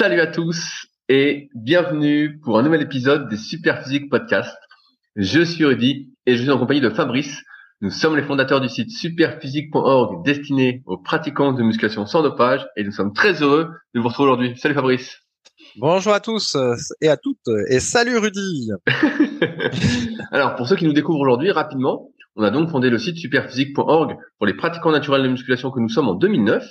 Salut à tous et bienvenue pour un nouvel épisode des Superphysique Podcast. Je suis Rudy et je suis en compagnie de Fabrice. Nous sommes les fondateurs du site superphysique.org destiné aux pratiquants de musculation sans dopage et nous sommes très heureux de vous retrouver aujourd'hui. Salut Fabrice. Bonjour à tous et à toutes et salut Rudy. Alors pour ceux qui nous découvrent aujourd'hui rapidement, on a donc fondé le site superphysique.org pour les pratiquants naturels de musculation que nous sommes en 2009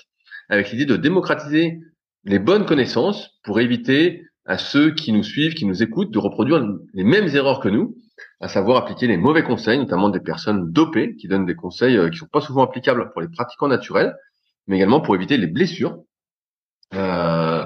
avec l'idée de démocratiser les bonnes connaissances pour éviter à ceux qui nous suivent, qui nous écoutent, de reproduire les mêmes erreurs que nous, à savoir appliquer les mauvais conseils, notamment des personnes dopées, qui donnent des conseils euh, qui sont pas souvent applicables pour les pratiquants naturels, mais également pour éviter les blessures. Euh,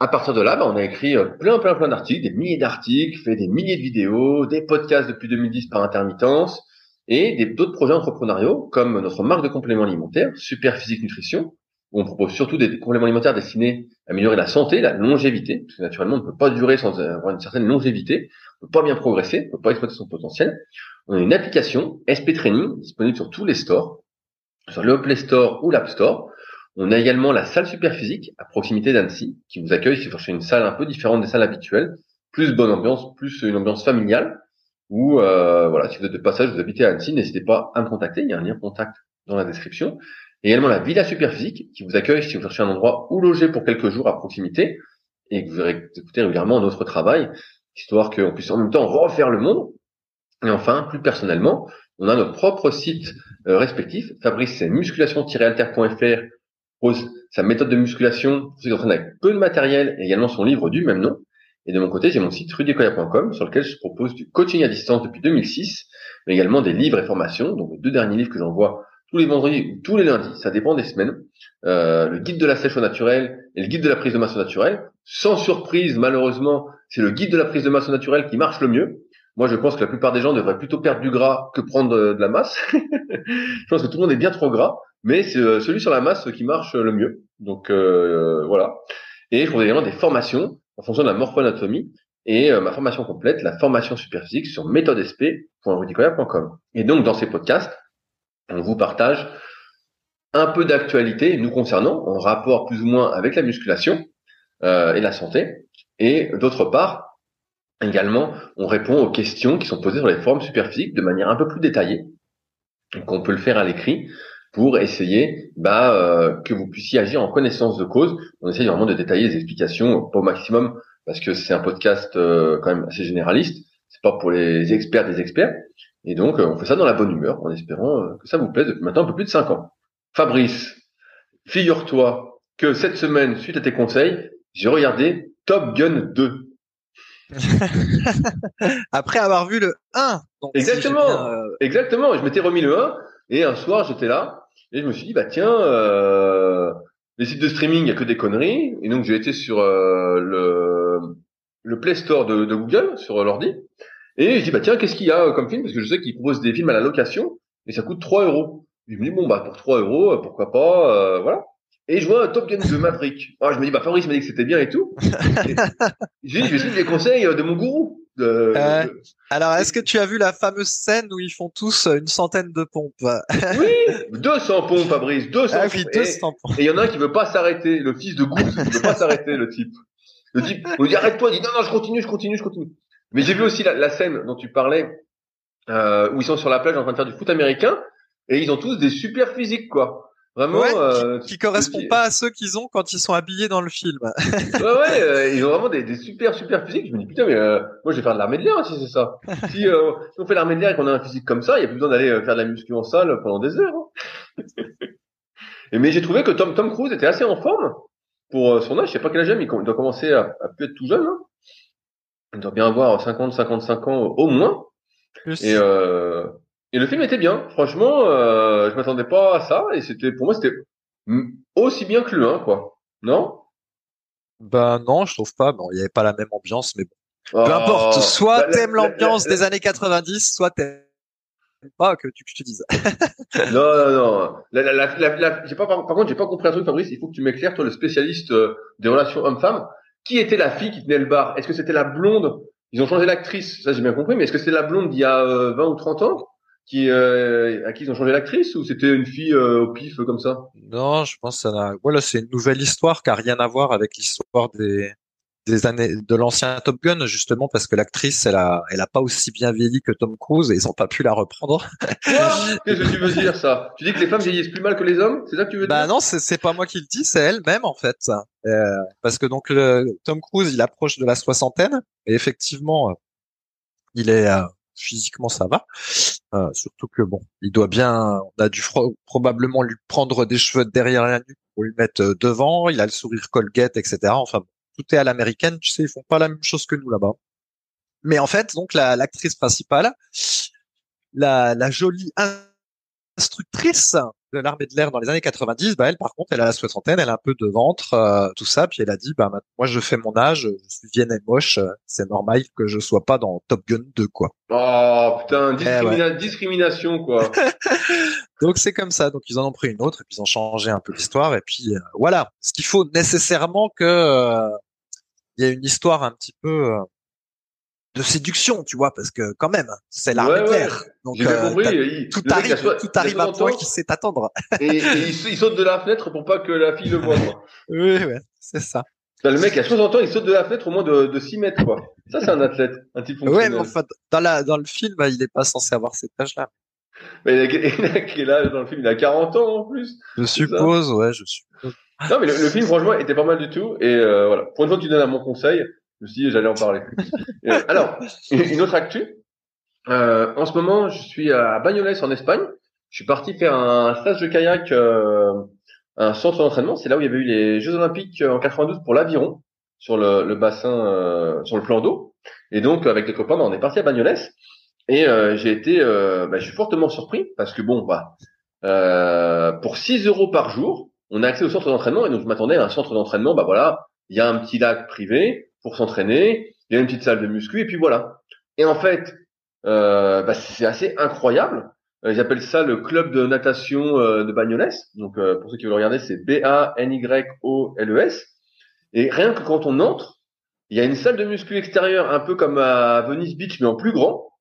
à partir de là, bah, on a écrit euh, plein, plein, plein d'articles, des milliers d'articles, fait des milliers de vidéos, des podcasts depuis 2010 par intermittence, et d'autres projets entrepreneuriaux, comme notre marque de compléments alimentaires, Super Physique Nutrition, où on propose surtout des compléments alimentaires destinés à améliorer la santé, la longévité, parce que naturellement, on ne peut pas durer sans avoir une certaine longévité, on ne peut pas bien progresser, on ne peut pas exploiter son potentiel. On a une application SP Training disponible sur tous les stores, sur le Play Store ou l'App Store. On a également la salle Superphysique à proximité d'Annecy, qui vous accueille si vous cherchez une salle un peu différente des salles habituelles, plus bonne ambiance, plus une ambiance familiale, ou euh, voilà, si vous êtes de passage, vous habitez à Annecy, n'hésitez pas à me contacter, il y a un lien contact dans la description également la Villa Superphysique qui vous accueille si vous cherchez un endroit où loger pour quelques jours à proximité et que vous écouter régulièrement notre travail, histoire qu'on puisse en même temps refaire le monde. Et enfin, plus personnellement, on a notre propre site euh, respectif. Fabrice, c'est musculation-alter.fr pose sa méthode de musculation qui avec peu de matériel et également son livre du même nom. Et de mon côté, j'ai mon site rudicoya.com sur lequel je propose du coaching à distance depuis 2006, mais également des livres et formations. Donc, les deux derniers livres que j'envoie tous les vendredis ou tous les lundis, ça dépend des semaines, euh, le guide de la sèche au naturel et le guide de la prise de masse au naturel. Sans surprise, malheureusement, c'est le guide de la prise de masse au naturel qui marche le mieux. Moi, je pense que la plupart des gens devraient plutôt perdre du gras que prendre de, la masse. je pense que tout le monde est bien trop gras, mais c'est euh, celui sur la masse qui marche le mieux. Donc euh, voilà. Et je propose également des formations en fonction de la morphoanatomie et ma formation complète, la formation superphysique sur méthodesp.rudicoya.com. Et donc dans ces podcasts, on vous partage un peu d'actualité nous concernant, en rapport plus ou moins avec la musculation euh, et la santé. Et d'autre part, également, on répond aux questions qui sont posées sur les formes superphysiques de manière un peu plus détaillée. Donc on peut le faire à l'écrit pour essayer bah, euh, que vous puissiez agir en connaissance de cause. On essaye vraiment de détailler les explications pas au maximum parce que c'est un podcast euh, quand même assez généraliste. C'est pas pour les experts des experts. Et donc, euh, on fait ça dans la bonne humeur, en espérant euh, que ça vous plaise depuis maintenant un peu plus de 5 ans. Fabrice, figure-toi que cette semaine, suite à tes conseils, j'ai regardé Top Gun 2. Après avoir vu le 1. exactement, euh, exactement. Je m'étais remis le 1 et un soir j'étais là et je me suis dit bah tiens, euh, les sites de streaming il y a que des conneries et donc j'ai été sur le le Play Store de, de Google sur l'ordi et je dis, bah tiens, qu'est-ce qu'il y a comme film? Parce que je sais qu'ils proposent des films à la location et ça coûte 3 euros. Je me dis, bon, bah pour 3 euros, euh, pourquoi pas, euh, voilà. Et je vois un Top Gun de Maverick. Ah, je me dis, bah Fabrice m'a dit que c'était bien et tout. je dis, je vais suivre les conseils euh, de mon gourou. De, Alors, est-ce que tu as vu la fameuse scène où ils font tous une centaine de pompes? Oui, 200 pompes, Fabrice, 200 ah, oui, 200 pompes. Et il y en a un qui veut pas s'arrêter, le fils de Goose, il veut pas s'arrêter, le type. Le type, on dit arrête-toi, il dit non, non, je continue, je continue, je continue. Mais j'ai vu aussi la, scène dont tu parlais, euh, où ils sont sur la plage en train de faire du foot américain, et ils ont tous des super physiques, quoi. Vraiment, euh, qui, correspondent pas à ceux qu'ils ont quand ils sont habillés dans le film. ouais, ouais, euh, ils ont vraiment des, des, super super physiques. Je me dis putain, mais euh, moi je vais faire de l'armée de l'air si c'est ça. si, euh, si, on fait l'armée de l'air et qu'on a un physique comme ça, il y a plus besoin d'aller faire de la muscu en salle pendant des heures. Hein. et mais j'ai trouvé que Tom Tom Cruise était assez en forme pour son âge. Je sais pas quel âge il, il doit commencer à, à être tout jeune. Hein. On doit bien avoir 50, 55 ans au moins. Et, euh, et le film était bien. Franchement, euh, je m'attendais pas à ça. Et c'était, pour moi, c'était aussi bien que le 1, quoi. Non? Ben non, je trouve pas. Bon, il y avait pas la même ambiance, mais bon. Peu oh. importe. Soit t'aimes l'ambiance des années 90, soit t'aimes pas que tu que je te dise. non, non, non. La, la, la, j'ai pas, par, contre, j'ai pas compris un truc, Fabrice. Il faut que tu m'éclaires, toi, le spécialiste euh, des relations homme-femme. Qui était la fille qui tenait le bar? Est-ce que c'était la blonde? Ils ont changé l'actrice, ça j'ai bien compris, mais est-ce que c'était la blonde d'il y a 20 euh, ou 30 ans qui euh, à qui ils ont changé l'actrice ou c'était une fille euh, au pif comme ça? Non, je pense que ça Voilà, c'est une nouvelle histoire qui a rien à voir avec l'histoire des des années de l'ancien Top Gun justement parce que l'actrice elle a elle a pas aussi bien vieilli que Tom Cruise et ils ont pas pu la reprendre. Qu'est-ce que tu veux dire ça? Tu dis que les femmes vieillissent plus mal que les hommes? C'est ça que tu veux bah dire? Bah non, c'est pas moi qui le dis, c'est elle-même en fait. Euh, parce que donc le, Tom Cruise il approche de la soixantaine et effectivement il est euh, physiquement ça va. Euh, surtout que bon, il doit bien, on a dû probablement lui prendre des cheveux derrière la nuque pour lui mettre euh, devant. Il a le sourire Colgate, etc. Enfin, tout est à l'américaine. Tu sais, ils font pas la même chose que nous là-bas. Mais en fait, donc l'actrice principale, la, la jolie instructrice de l'armée de l'air dans les années 90, bah elle par contre, elle a la soixantaine, elle a un peu de ventre, euh, tout ça, puis elle a dit, bah moi je fais mon âge, je suis vienne et moche, euh, c'est normal que je sois pas dans Top Gun 2 quoi. Oh putain, eh discrimination quoi. donc c'est comme ça, donc ils en ont pris une autre et puis ils ont changé un peu l'histoire et puis euh, voilà. Ce qu'il faut nécessairement que il y ait une histoire un petit peu de séduction, tu vois, parce que quand même, c'est l'armée de l'air. Donc euh, tout arrive, tout arrive à point qu'il sait attendre. et, il, saute de la fenêtre pour pas que la fille le voie. oui, ouais, c'est ça. le mec à 60 ans, il saute de la fenêtre au moins de, de 6 mètres, quoi. Ça, c'est un athlète, un type Ouais, mais enfin, dans, la, dans le film, il n'est pas censé avoir cet âge-là. Mais il a, quel âge dans le film Il a 40 ans en plus. Je suppose, ouais, je suppose. Non, mais le, film, franchement, était pas mal du tout. Et euh, voilà. Pour une fois que tu donnes à mon conseil, je me suis dit, j'allais en parler. Euh, alors, une autre actu. Euh, en ce moment, je suis à Bagnoles en Espagne. Je suis parti faire un stage de kayak, euh, un centre d'entraînement. C'est là où il y avait eu les Jeux Olympiques en 92 pour l'aviron sur le, le bassin, sur le plan d'eau. Et donc, avec les copains, bah, on est parti à Bagnoles. Et euh, j'ai été, euh, bah, je suis fortement surpris parce que bon, bah, pour 6 euros par jour, on a accès au centre d'entraînement. Et donc, je m'attendais à un centre d'entraînement. Bah voilà, il y a un petit lac privé pour s'entraîner. Il y a une petite salle de muscu et puis voilà. Et en fait, euh, bah, c'est assez incroyable. Euh, ils appellent ça le club de natation euh, de Bagnoles. Donc euh, pour ceux qui veulent regarder, c'est B-A-N-Y-O-L-E-S. Et rien que quand on entre, il y a une salle de muscu extérieure, un peu comme à Venice Beach, mais en plus grand.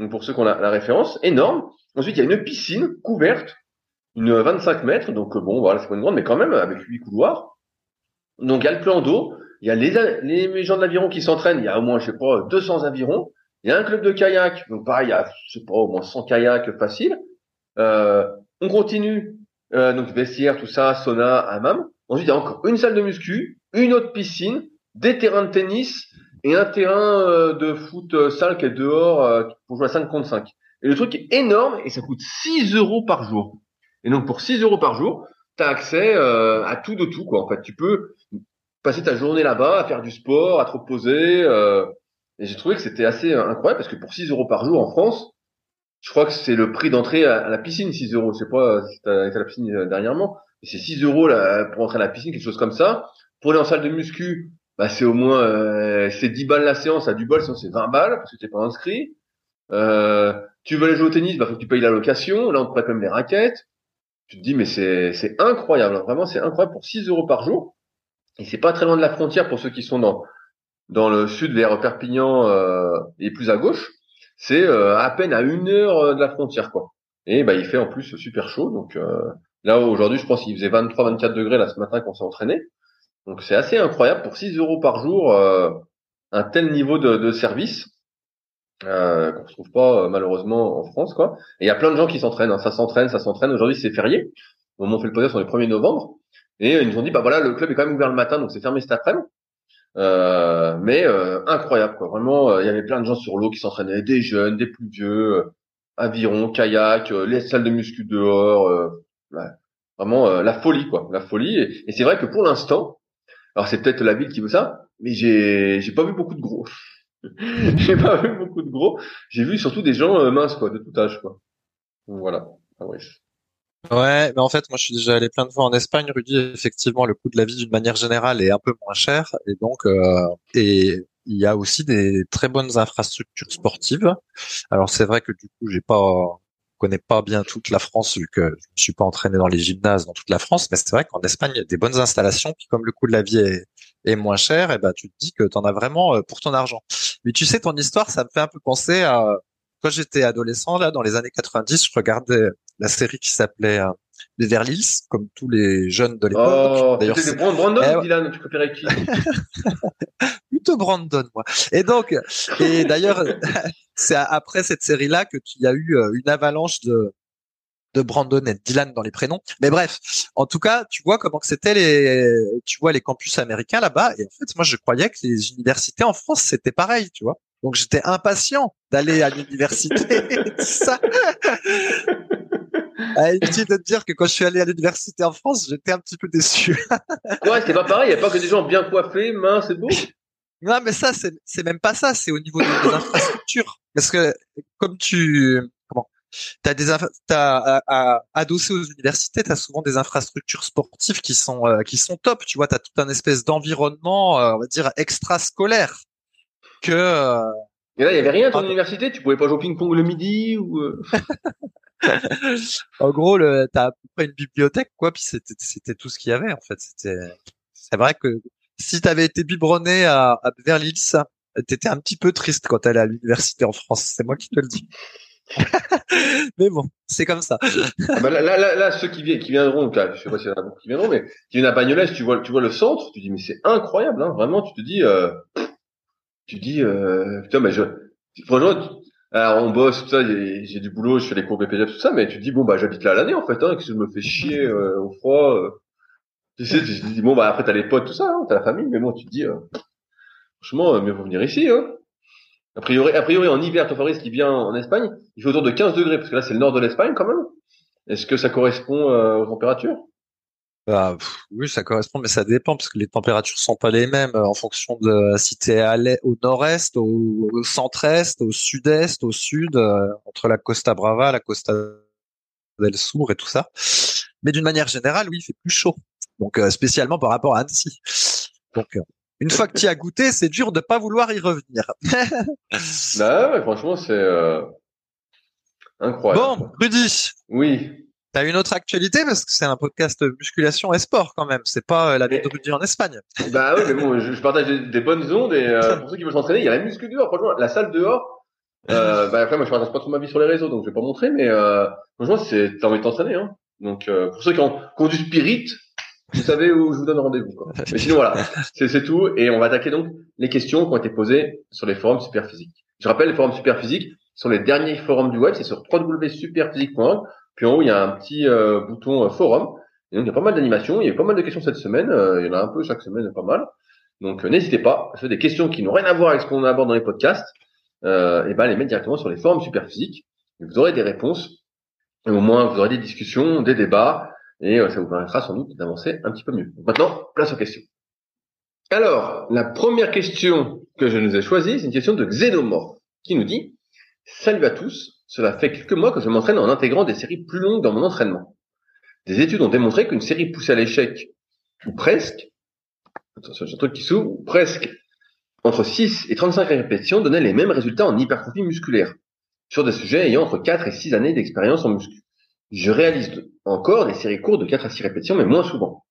Donc pour ceux qui ont la, référence, énorme. Ensuite, il y a une piscine couverte, une 25 mètres. Donc bon, voilà, c'est pas une grande, mais quand même avec huit couloirs. Donc il y a le plan d'eau. Il y a les, les gens de l'aviron qui s'entraînent. Il y a au moins, je sais pas, 200 avirons. Il y a un club de kayak. Donc pareil, il y a, je sais pas, au moins 100 kayaks faciles. Euh, on continue. Euh, donc vestiaire, tout ça, sauna, hammam. Ensuite, il y a encore une salle de muscu, une autre piscine, des terrains de tennis et un terrain euh, de foot euh, sale qui est dehors euh, pour jouer à 5 contre 5. Et le truc est énorme et ça coûte 6 euros par jour. Et donc pour 6 euros par jour, tu as accès à tout de tout quoi. En fait, tu peux passer ta journée là-bas à faire du sport, à te reposer. Euh, et j'ai trouvé que c'était assez incroyable parce que pour 6 euros par jour en France, je crois que c'est le prix d'entrée à, la piscine, 6 euros. Je sais pas si tu as été à la piscine euh, dernièrement, c'est 6 euros là, pour entrer à la piscine, quelque chose comme ça. Pour aller en salle de muscu, bah, c'est au moins euh, c'est 10 balles la séance, à du bol, sinon c'est 20 balles parce que t'es pas inscrit. Euh, tu veux aller jouer au tennis, bah faut que tu payes la location. Là, on te prête même les raquettes. Tu te dis mais c'est c'est incroyable, vraiment c'est incroyable pour 6 euros par jour. Et c'est pas très loin de la frontière pour ceux qui sont dans dans le sud vers Perpignan euh, et plus à gauche. C'est à peine à une heure de la frontière quoi. Et bah il fait en plus super chaud. Donc là aujourd'hui je pense qu'il faisait 23-24 degrés là ce matin quand on s'est entraîné. Donc c'est assez incroyable pour 6 euros par jour un tel niveau de, service. Euh, qu'on trouve pas malheureusement en France quoi. Et il y a plein de gens qui s'entraînent, hein. ça s'entraîne, ça s'entraîne. Aujourd'hui c'est férié. Au moment où on fait le podcast on est le 1er novembre. Et ils nous ont dit, bah voilà, le club est quand même ouvert le matin, donc c'est fermé cet après-midi. Euh, mais euh, incroyable, quoi. Vraiment, euh, il y avait plein de gens sur l'eau qui s'entraînaient, des jeunes, des plus vieux, euh, aviron, kayak, les salles de muscu dehors. vraiment la folie, quoi. La folie. Et, c'est vrai que pour l'instant, alors c'est peut-être la ville qui veut ça, mais j'ai j'ai pas vu beaucoup de gros. j'ai pas vu beaucoup de gros. J'ai vu surtout des gens minces, quoi, de tout âge, quoi. voilà. Ah, Ouais, mais en fait, moi, je suis déjà allé plein de fois en Espagne, Rudy. Effectivement, le coût de la vie, d'une manière générale, est un peu moins cher, et donc, euh, et il y a aussi des très bonnes infrastructures sportives. Alors, c'est vrai que du coup, j'ai pas connais pas bien toute la France vu que je ne suis pas entraîné dans les gymnases dans toute la France, mais c'est vrai qu'en Espagne, il y a des bonnes installations, puis comme le coût de la vie est, moins cher, et ben tu te dis que tu en as vraiment euh, pour ton argent. Mais tu sais, ton histoire, ça me fait un peu penser à quand j'étais adolescent, là, dans les années 90, je regardais la série qui s'appelait Beverly Hills, comme tous les jeunes de l'époque. Oh, D'ailleurs, c'est Brandon eh, ou Dylan, tu préférais qui? Plutôt Brandon, moi. Et donc, et d'ailleurs, c'est après cette série-là que tu y a eu euh, une avalanche de de Brandon et Dylan dans les prénoms. Mais bref, en tout cas, tu vois comment que c'était les, tu vois les campus américains là-bas. Et en fait, moi, je croyais que les universités en France c'était pareil, tu vois. Donc j'étais impatient d'aller à l'université. ça. Ah, inutile de te dire que quand je suis allé à l'université en France, j'étais un petit peu déçu. ouais, c'est pas pareil. Il y a pas que des gens bien coiffés, minces c'est beau. Non, mais ça, c'est, même pas ça. C'est au niveau des, infrastructures. Parce que, comme tu, comment, t'as des, t'as, à, adossé aux universités, t'as souvent des infrastructures sportives qui sont, euh, qui sont top. Tu vois, t'as tout un espèce d'environnement, euh, on va dire, extrascolaire que. Euh, Et là, il y avait rien à ton université. Tu pouvais pas jouer au ping-pong le midi ou. en gros, le, t'as à peu près une bibliothèque, quoi, puis c'était, c'était tout ce qu'il y avait, en fait. C'était, c'est vrai que si t'avais été biberonné à, à Beverly Hills, t'étais un petit peu triste quand t'allais à l'université en France. C'est moi qui te le dis. mais bon, c'est comme ça. Ah bah là, là, là, ceux qui, viendront, je sais pas s'il y en a beaucoup qui viendront, mais qui viennent à Bagnoles, tu vois, tu vois le centre, tu dis mais c'est incroyable, hein, vraiment, tu te dis, euh, tu dis, euh, putain, mais je, franchement, alors on bosse, tout ça, j'ai du boulot, je fais les cours BPGF, tout ça, mais tu te dis bon bah j'habite là l'année en fait, hein, que je me fais chier euh, au froid. Euh. Tu sais, tu te dis bon bah après t'as les potes, tout ça, hein, t'as la famille, mais bon tu te dis euh, franchement euh, mieux vaut venir ici. Hein. A priori, a priori en hiver, ton Fabrice qui vient en Espagne, il fait autour de 15 degrés parce que là c'est le nord de l'Espagne quand même. Est-ce que ça correspond aux températures? Bah, oui, ça correspond, mais ça dépend parce que les températures sont pas les mêmes euh, en fonction de si tu es à au nord-est, au, centre-est, au sud-est, au sud, euh, entre la Costa Brava, la Costa del Sur et tout ça. Mais d'une manière générale, oui, il fait plus chaud. Donc euh, spécialement par rapport à Annecy. Donc une fois que tu as goûté, c'est dur de pas vouloir y revenir. bah ouais, franchement, c'est incroyable. Bon, Rudy. Oui. T'as une autre actualité? Parce que c'est un podcast musculation et sport quand même. C'est pas euh, la vie de Rudy en Espagne. Bah oui, mais bon, je, partage des, bonnes ondes et euh, pour ceux qui veulent s'entraîner, il y a la muscu dehors. Franchement, la salle dehors. Euh, bah après, moi, je partage pas trop ma vie sur les réseaux, donc je vais pas montrer. Mais franchement, c'est t'as envie de t'entraîner. Hein. Donc pour ceux qui ont, qui ont, du spirit, vous savez où je vous donne rendez-vous. Mais sinon voilà, c'est tout. Et on va attaquer donc les questions qui ont été posées sur les forums Superphysique. Je rappelle, les forums Superphysique sont les derniers forums du web. C'est sur www.superphysique.org. Puis en haut, il y a un petit euh, bouton euh, forum. Et donc, il y a pas mal d'animations. Il y a eu pas mal de questions cette semaine. Euh, il y en a un peu chaque semaine, pas mal. Donc, n'hésitez pas. C'est des questions qui n'ont rien à voir avec ce qu'on aborde dans les podcasts. et ben, les mettre directement sur les forums Superphysique. Et vous aurez des réponses. Et au moins, vous aurez des discussions, des débats. Et ça vous permettra sans doute d'avancer un petit peu mieux. maintenant, place aux questions. Alors, la première question que je nous ai choisie, c'est une question de Xenomorph, qui nous dit Salut à tous, cela fait quelques mois que je m'entraîne en intégrant des séries plus longues dans mon entraînement. Des études ont démontré qu'une série poussée à l'échec, ou presque, attention, un truc qui s'ouvre, ou presque, entre 6 et 35 répétitions donnait les mêmes résultats en hypertrophie musculaire, sur des sujets ayant entre 4 et 6 années d'expérience en muscu. Je réalise encore des séries courtes de 4 à 6 répétitions, mais moins souvent.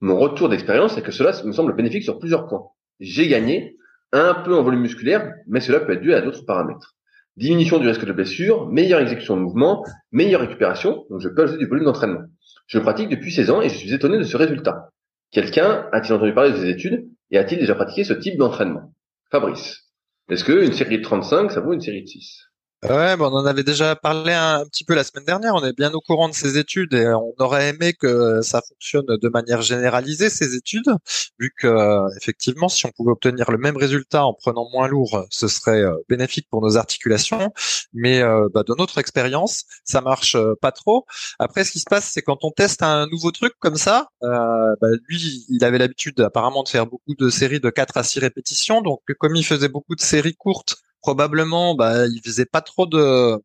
Mon retour d'expérience est que cela me semble bénéfique sur plusieurs points. J'ai gagné un peu en volume musculaire, mais cela peut être dû à d'autres paramètres diminution du risque de blessure, meilleure exécution de mouvement, meilleure récupération, donc je peux ajouter du volume d'entraînement. Je pratique depuis 16 ans et je suis étonné de ce résultat. Quelqu'un a-t-il entendu parler de ces études et a-t-il déjà pratiqué ce type d'entraînement? Fabrice, est-ce qu'une série de 35, ça vaut une série de 6 Ouais, on en avait déjà parlé un, petit peu la semaine dernière. On est bien au courant de ces études et on aurait aimé que ça fonctionne de manière généralisée ces études, vu que effectivement, si on pouvait obtenir le même résultat en prenant moins lourd, ce serait euh, bénéfique pour nos articulations. Mais euh, bah, de notre expérience, ça marche euh, pas trop. Après, ce qui se passe, c'est quand on teste un nouveau truc comme ça, bah, lui, il avait l'habitude apparemment de faire beaucoup de séries de 4 à 6 répétitions. Donc, comme il faisait beaucoup de séries courtes probablement, bah, il faisait pas trop de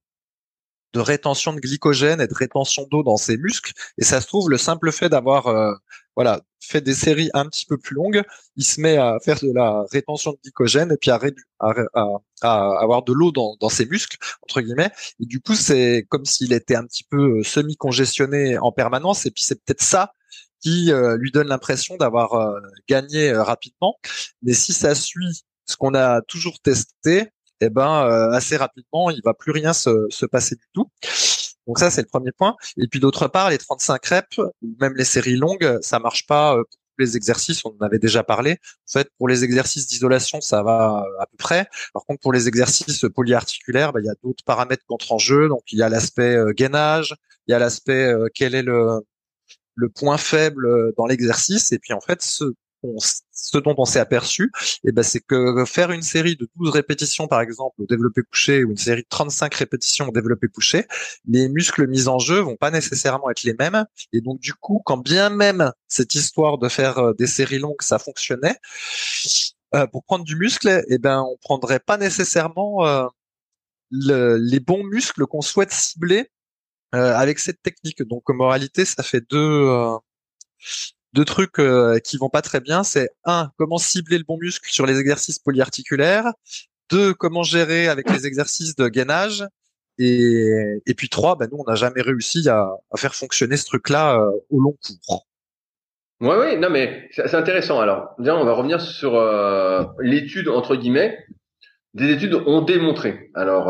de rétention de glycogène et de rétention d'eau dans ses muscles. Et ça se trouve, le simple fait d'avoir euh, voilà fait des séries un petit peu plus longues, il se met à faire de la rétention de glycogène et puis à, à, avoir de l'eau dans, dans ses muscles entre guillemets. Et du coup, c'est comme s'il était un petit peu euh, semi-congestionné en permanence. Et puis c'est peut-être ça qui euh, lui donne l'impression d'avoir gagné rapidement. Mais si ça suit ce qu'on a toujours testé, eh ben assez rapidement, il va plus rien se, se passer du tout. Donc ça, c'est le premier point. Et puis d'autre part, les 35 reps, même les séries longues, ça marche pas pour les exercices, on en avait déjà parlé. En fait, pour les exercices d'isolation, ça va à peu près. Par contre, pour les exercices polyarticulaires, bah, il y a d'autres paramètres qui entrent en jeu. Donc, il y a l'aspect gainage, il y a l'aspect quel est le, le point faible dans l'exercice. Et puis, en fait, ce, ce dont on s'est aperçu, eh ben, c'est que faire une série de 12 répétitions, par exemple, au développé couché, ou une série de 35 répétitions au développé couché, les muscles mis en jeu vont pas nécessairement être les mêmes. Et donc, du coup, quand bien même cette histoire de faire euh, des séries longues, ça fonctionnait, euh, pour prendre du muscle, eh ben, on prendrait pas nécessairement euh, les bons muscles qu'on souhaite cibler avec cette technique. Donc, moralité, ça fait deux deux trucs euh, qui vont pas très bien, c'est un, comment cibler le bon muscle sur les exercices polyarticulaires, deux, comment gérer avec les exercices de gainage, et, et puis trois, ben nous on n'a jamais réussi à, à, faire fonctionner ce truc-là euh, au long cours. Ouais, oui, non mais c'est intéressant. Alors, déjà, on va revenir sur euh, l'étude entre guillemets. Des études ont démontré. Alors,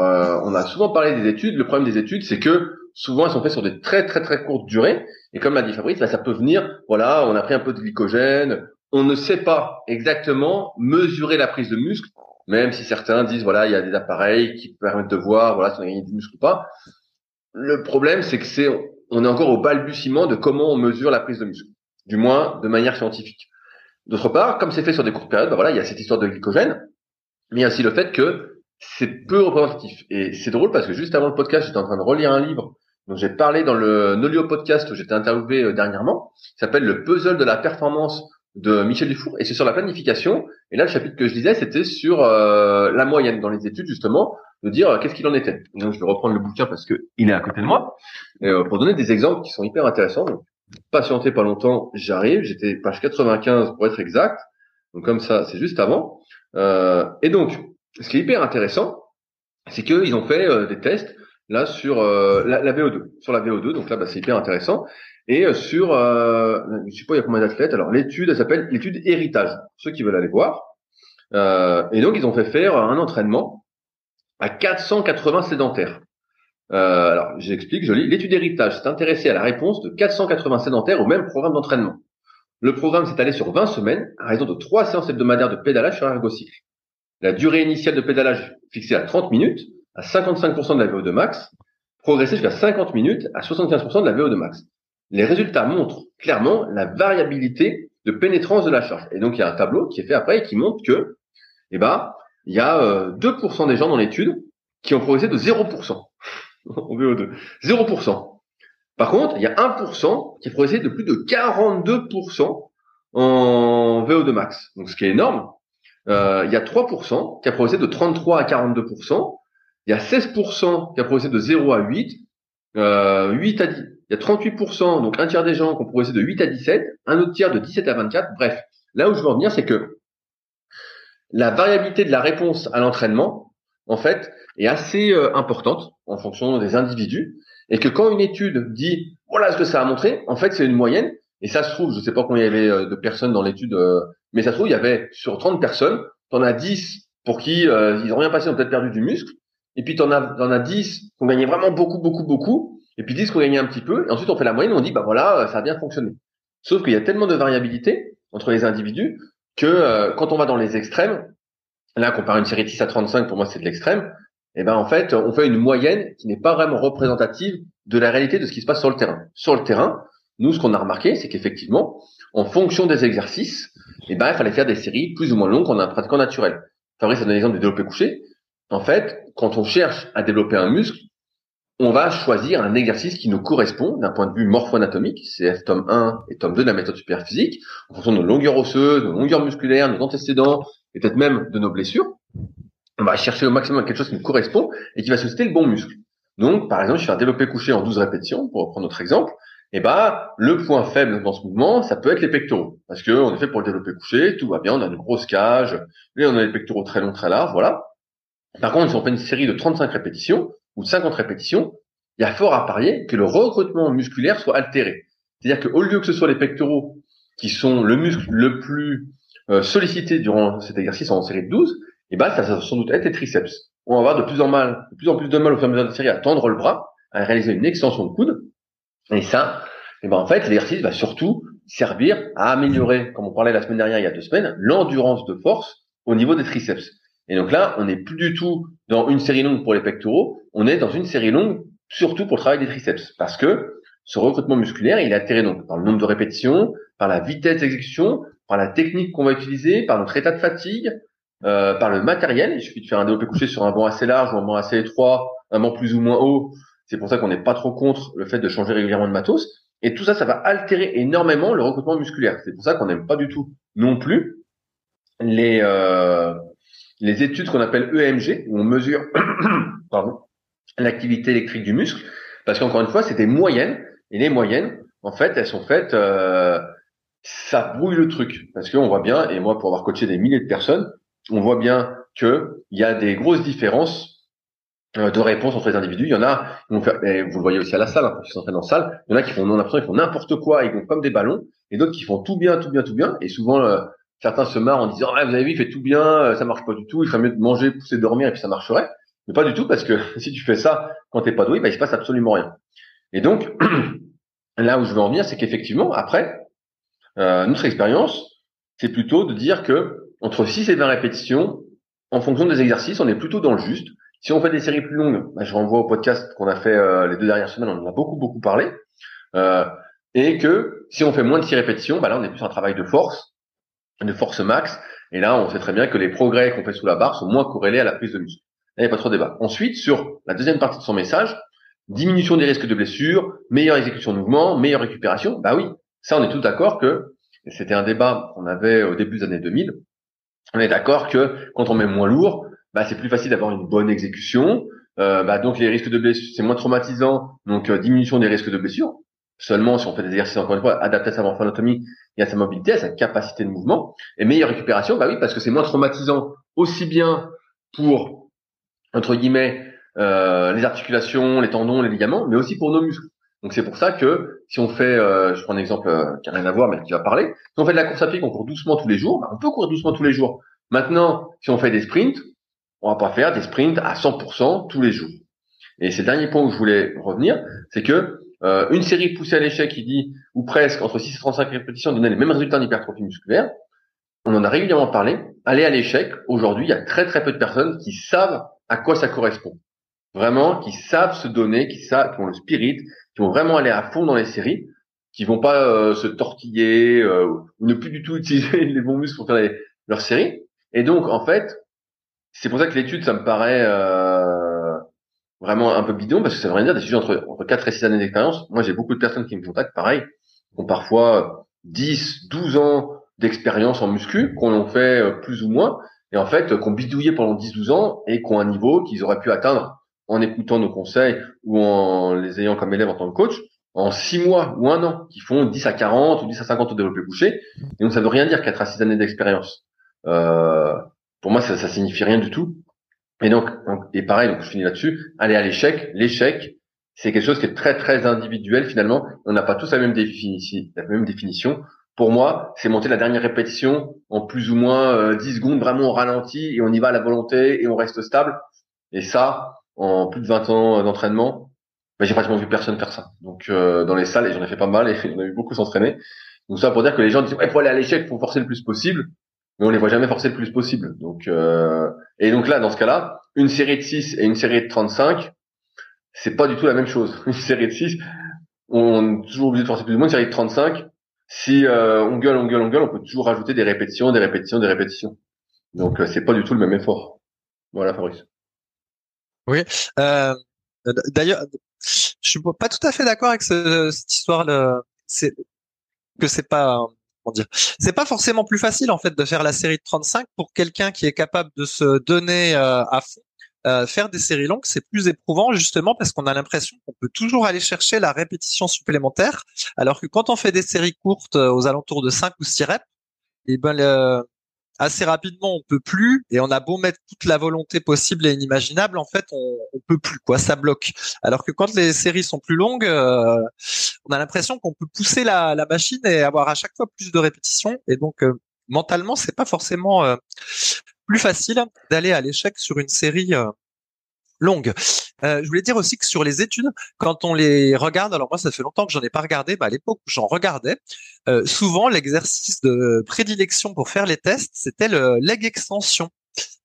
on a souvent parlé des études. Le problème des études, c'est que souvent elles sont faites sur des très très très courtes durées. Et comme l'a dit Fabrice, bah, ça peut venir, voilà, on a pris un peu de glycogène, on ne sait pas exactement mesurer la prise de muscle, même si certains disent, voilà, il y a des appareils qui permettent de voir, voilà, si on a gagné du muscle ou pas. Le problème, c'est que c'est, on est encore au balbutiement de comment on mesure la prise de muscle, du moins de manière scientifique. D'autre part, comme c'est fait sur des courtes périodes, bah voilà, il y a cette histoire de glycogène, mais il y a aussi le fait que c'est peu représentatif. Et c'est drôle parce que juste avant le podcast, j'étais en train de relire un livre dont j'ai parlé dans le Nolio podcast où j'étais interviewé euh, dernièrement, qui s'appelle Le puzzle de la performance de Michel Dufour, et c'est sur la planification. Et là, le chapitre que je lisais, c'était sur euh, la moyenne dans les études, justement, de dire euh, qu'est-ce qu'il en était. Donc, je vais reprendre le bouquin parce que il est à côté de moi, pour donner des exemples qui sont hyper intéressants. Donc, patientez pas longtemps, j'arrive. J'étais page 95 pour être exact. Donc, comme ça, c'est juste avant. et donc, ce qui est hyper intéressant, c'est qu'ils ont fait des tests là sur euh, la, la, VO2, sur la VO2. Donc là, bah, c'est hyper intéressant. Et euh, sur, euh, je sais pas, il y a combien d'athlètes. Alors l'étude, elle s'appelle l'étude héritage. Ceux qui veulent aller voir. Euh, et donc ils ont fait faire un entraînement à 480 sédentaires. Euh, alors j'explique, je lis. L'étude héritage s'est intéressée à la réponse de 480 sédentaires au même programme d'entraînement. Le programme s'est allé sur 20 semaines à raison de 3 séances hebdomadaires de pédalage sur ergocycle. La durée initiale de pédalage fixée à 30 minutes à 55% de la VO2 max, progresser jusqu'à 50 minutes à 75% de la VO2 max. Les résultats montrent clairement la variabilité de pénétrance de la charge. Et donc, il y a un tableau qui est fait après et qui montre que, eh ben, il y a 2% euh, des gens dans l'étude qui ont progressé de 0% en VO2. 0%. Par contre, il y a 1% qui a progressé de plus de 42% en VO2 max. Donc, ce qui est énorme. Euh, il y a 3% qui a progressé de 33 à 42%. Il y a 16% qui a progressé de 0 à 8, euh, 8 à 10. Il y a 38%, donc un tiers des gens qui ont progressé de 8 à 17, un autre tiers de 17 à 24. Bref, là où je veux en venir, c'est que la variabilité de la réponse à l'entraînement, en fait, est assez euh, importante en fonction des individus, et que quand une étude dit voilà ce que ça a montré, en fait, c'est une moyenne. Et ça se trouve, je sais pas combien il y avait euh, de personnes dans l'étude, euh, mais ça se trouve, il y avait sur 30 personnes, tu en as 10 pour qui ils n'ont rien passé, ont peut-être perdu du muscle, et puis tu en as, en as 10 qui ont gagné vraiment beaucoup, beaucoup, beaucoup, et puis 10 qui ont gagné un petit peu, et ensuite on fait la moyenne, on dit, bah voilà, ça a bien fonctionné. Sauf qu'il y a tellement de variabilité entre les individus que euh, quand on va dans les extrêmes, là, qu'on une série de 6 à 35, pour moi c'est de l'extrême, et eh ben en fait, on fait une moyenne qui n'est pas vraiment représentative de la réalité de ce qui se passe sur le terrain. Sur le terrain, nous, ce qu'on a remarqué, c'est qu'effectivement, en fonction des exercices, eh ben, il fallait faire des séries plus ou moins longues qu'on a un pratiquant naturel. Fabrice a donné l'exemple du développé couché. En fait, quand on cherche à développer un muscle, on va choisir un exercice qui nous correspond d'un point de vue morpho-anatomique, c'est tome 1 et tome 2 de la méthode superphysique, en fonction de nos longueurs osseuses, de nos longueurs musculaires, nos antécédents, et peut-être même de nos blessures. On va chercher au maximum quelque chose qui nous correspond et qui va susciter le bon muscle. Donc, par exemple, je fais un développé couché en 12 répétitions, pour reprendre notre exemple, eh ben, le point faible dans ce mouvement, ça peut être les pectoraux. Parce que, on est fait pour le développé couché, tout va bien, on a une grosse cage, et on a les pectoraux très longs, très larges, voilà. Par contre, si on fait une série de 35 répétitions ou de 50 répétitions, il y a fort à parier que le recrutement musculaire soit altéré. C'est-à-dire qu'au lieu que ce soit les pectoraux qui sont le muscle le plus euh, sollicité durant cet exercice en série de 12, eh ben, ça va sans doute être les triceps. on va avoir de plus en de plus en plus de mal au fur et à mesure de la série à tendre le bras, à réaliser une extension de coude. Et ça, et ben en fait, l'exercice va surtout servir à améliorer, comme on parlait la semaine dernière, il y a deux semaines, l'endurance de force au niveau des triceps. Et donc là, on n'est plus du tout dans une série longue pour les pectoraux, on est dans une série longue surtout pour le travail des triceps, parce que ce recrutement musculaire, il est attiré donc par le nombre de répétitions, par la vitesse d'exécution, par la technique qu'on va utiliser, par notre état de fatigue, euh, par le matériel. Il suffit de faire un développé couché sur un banc assez large ou un banc assez étroit, un banc plus ou moins haut. C'est pour ça qu'on n'est pas trop contre le fait de changer régulièrement de matos. Et tout ça, ça va altérer énormément le recrutement musculaire. C'est pour ça qu'on n'aime pas du tout non plus les euh, les études qu'on appelle EMG, où on mesure l'activité électrique du muscle, parce qu'encore une fois, c'est des moyennes, et les moyennes, en fait, elles sont faites, euh, ça brouille le truc, parce qu'on voit bien, et moi pour avoir coaché des milliers de personnes, on voit bien que il y a des grosses différences de réponse entre les individus. Il y en a, et vous le voyez aussi à la salle, hein, qui s'entraînent en salle. Il y en a qui font, l'impression font n'importe quoi, ils vont comme des ballons, et d'autres qui font tout bien, tout bien, tout bien. Et souvent, euh, certains se marrent en disant, ah, vous avez vu, il fait tout bien, euh, ça marche pas du tout. Il ferait mieux de manger, pousser, dormir, et puis ça marcherait. Mais pas du tout, parce que si tu fais ça quand t'es pas doué, bah, il se passe absolument rien. Et donc, là où je veux en venir, c'est qu'effectivement, après, euh, notre expérience, c'est plutôt de dire que entre 6 et 20 répétitions, en fonction des exercices, on est plutôt dans le juste. Si on fait des séries plus longues, bah, je renvoie au podcast qu'on a fait euh, les deux dernières semaines, on en a beaucoup beaucoup parlé. Euh, et que si on fait moins de six répétitions, bah là on est plus un travail de force, de force max. Et là, on sait très bien que les progrès qu'on fait sous la barre sont moins corrélés à la prise de muscle. il n'y a pas trop de débat. Ensuite, sur la deuxième partie de son message, diminution des risques de blessures, meilleure exécution de mouvement, meilleure récupération. Bah oui, ça on est tous d'accord que c'était un débat qu'on avait au début des années 2000. On est d'accord que quand on met moins lourd, bah, c'est plus facile d'avoir une bonne exécution. Euh, bah, donc les risques de blessure, c'est moins traumatisant, donc euh, diminution des risques de blessure. Seulement si on fait des exercices encore une fois adaptés à sa morphoanatomie et à sa mobilité, à sa capacité de mouvement, et meilleure récupération, bah oui, parce que c'est moins traumatisant aussi bien pour entre guillemets euh, les articulations, les tendons, les ligaments, mais aussi pour nos muscles. Donc c'est pour ça que si on fait, je prends un exemple qui n'a rien à voir mais qui va parler, si on fait de la course à pied, qu'on court doucement tous les jours, bah, on peut courir doucement tous les jours. Maintenant, si on fait des sprints, on va pas faire des sprints à 100% tous les jours. Et c'est le dernier point où je voulais revenir, c'est que euh, une série poussée à l'échec qui dit, ou presque, entre 6 et 35 répétitions, donnait les mêmes résultats en hypertrophie musculaire, on en a régulièrement parlé, aller à l'échec, aujourd'hui, il y a très très peu de personnes qui savent à quoi ça correspond. Vraiment, qui savent se donner, qui savent, qui ont le spirit, qui vont vraiment aller à fond dans les séries, qui vont pas euh, se tortiller, euh, ou ne plus du tout utiliser les bons muscles pour faire leurs séries. Et donc, en fait, c'est pour ça que l'étude, ça me paraît euh, vraiment un peu bidon, parce que ça veut rien dire des sujets entre, entre 4 et 6 années d'expérience. Moi, j'ai beaucoup de personnes qui me contactent, pareil, qui ont parfois 10, 12 ans d'expérience en muscu, qu'on fait euh, plus ou moins, et en fait, qu'on bidouillé pendant 10, 12 ans, et qu'on a un niveau qu'ils auraient pu atteindre en écoutant nos conseils ou en les ayant comme élèves en tant que coach, en 6 mois ou un an, qui font 10 à 40 ou 10 à 50 au développé couché. Et donc, ça veut rien dire 4 à 6 années d'expérience. Euh, pour moi, ça, ça signifie rien du tout. Et donc, et pareil, donc je finis là-dessus. Aller à l'échec, l'échec, c'est quelque chose qui est très très individuel finalement. On n'a pas tous la même définition. La même définition. Pour moi, c'est monter la dernière répétition en plus ou moins euh, 10 secondes, vraiment au ralenti, et on y va à la volonté et on reste stable. Et ça, en plus de 20 ans d'entraînement, ben, j'ai pratiquement vu personne faire ça. Donc euh, dans les salles, j'en ai fait pas mal, et j'en ai vu beaucoup s'entraîner. Donc ça pour dire que les gens disent, ouais, faut aller à l'échec, faut forcer le plus possible mais on les voit jamais forcer le plus possible. Donc euh, et donc là, dans ce cas-là, une série de 6 et une série de 35, c'est pas du tout la même chose. Une série de 6, on est toujours obligé de forcer plus ou moins. Une série de 35, si euh, on gueule, on gueule, on gueule, on peut toujours rajouter des répétitions, des répétitions, des répétitions. Donc euh, c'est pas du tout le même effort. Voilà, Fabrice. Oui. Euh, D'ailleurs, je suis pas tout à fait d'accord avec ce, cette histoire. là C'est que c'est pas C'est pas forcément plus facile en fait de faire la série de 35 pour quelqu'un qui est capable de se donner euh, à fond. Euh, faire des séries longues, c'est plus éprouvant justement parce qu'on a l'impression qu'on peut toujours aller chercher la répétition supplémentaire, alors que quand on fait des séries courtes euh, aux alentours de 5 ou 6 reps, eh ben le, assez rapidement on peut plus et on a beau mettre toute la volonté possible et inimaginable en fait on, on peut plus quoi ça bloque. Alors que quand les séries sont plus longues euh, on a l'impression qu'on peut pousser la, machine et avoir à chaque fois plus de répétitions et donc euh, mentalement c'est pas forcément euh, plus facile d'aller à l'échec sur une série longues. Euh, je voulais dire aussi que sur les études, quand on les regarde, alors moi ça fait longtemps que j'en ai pas regardé, mais à l'époque j'en regardais, euh, souvent l'exercice de prédilection pour faire les tests, c'était le leg extension.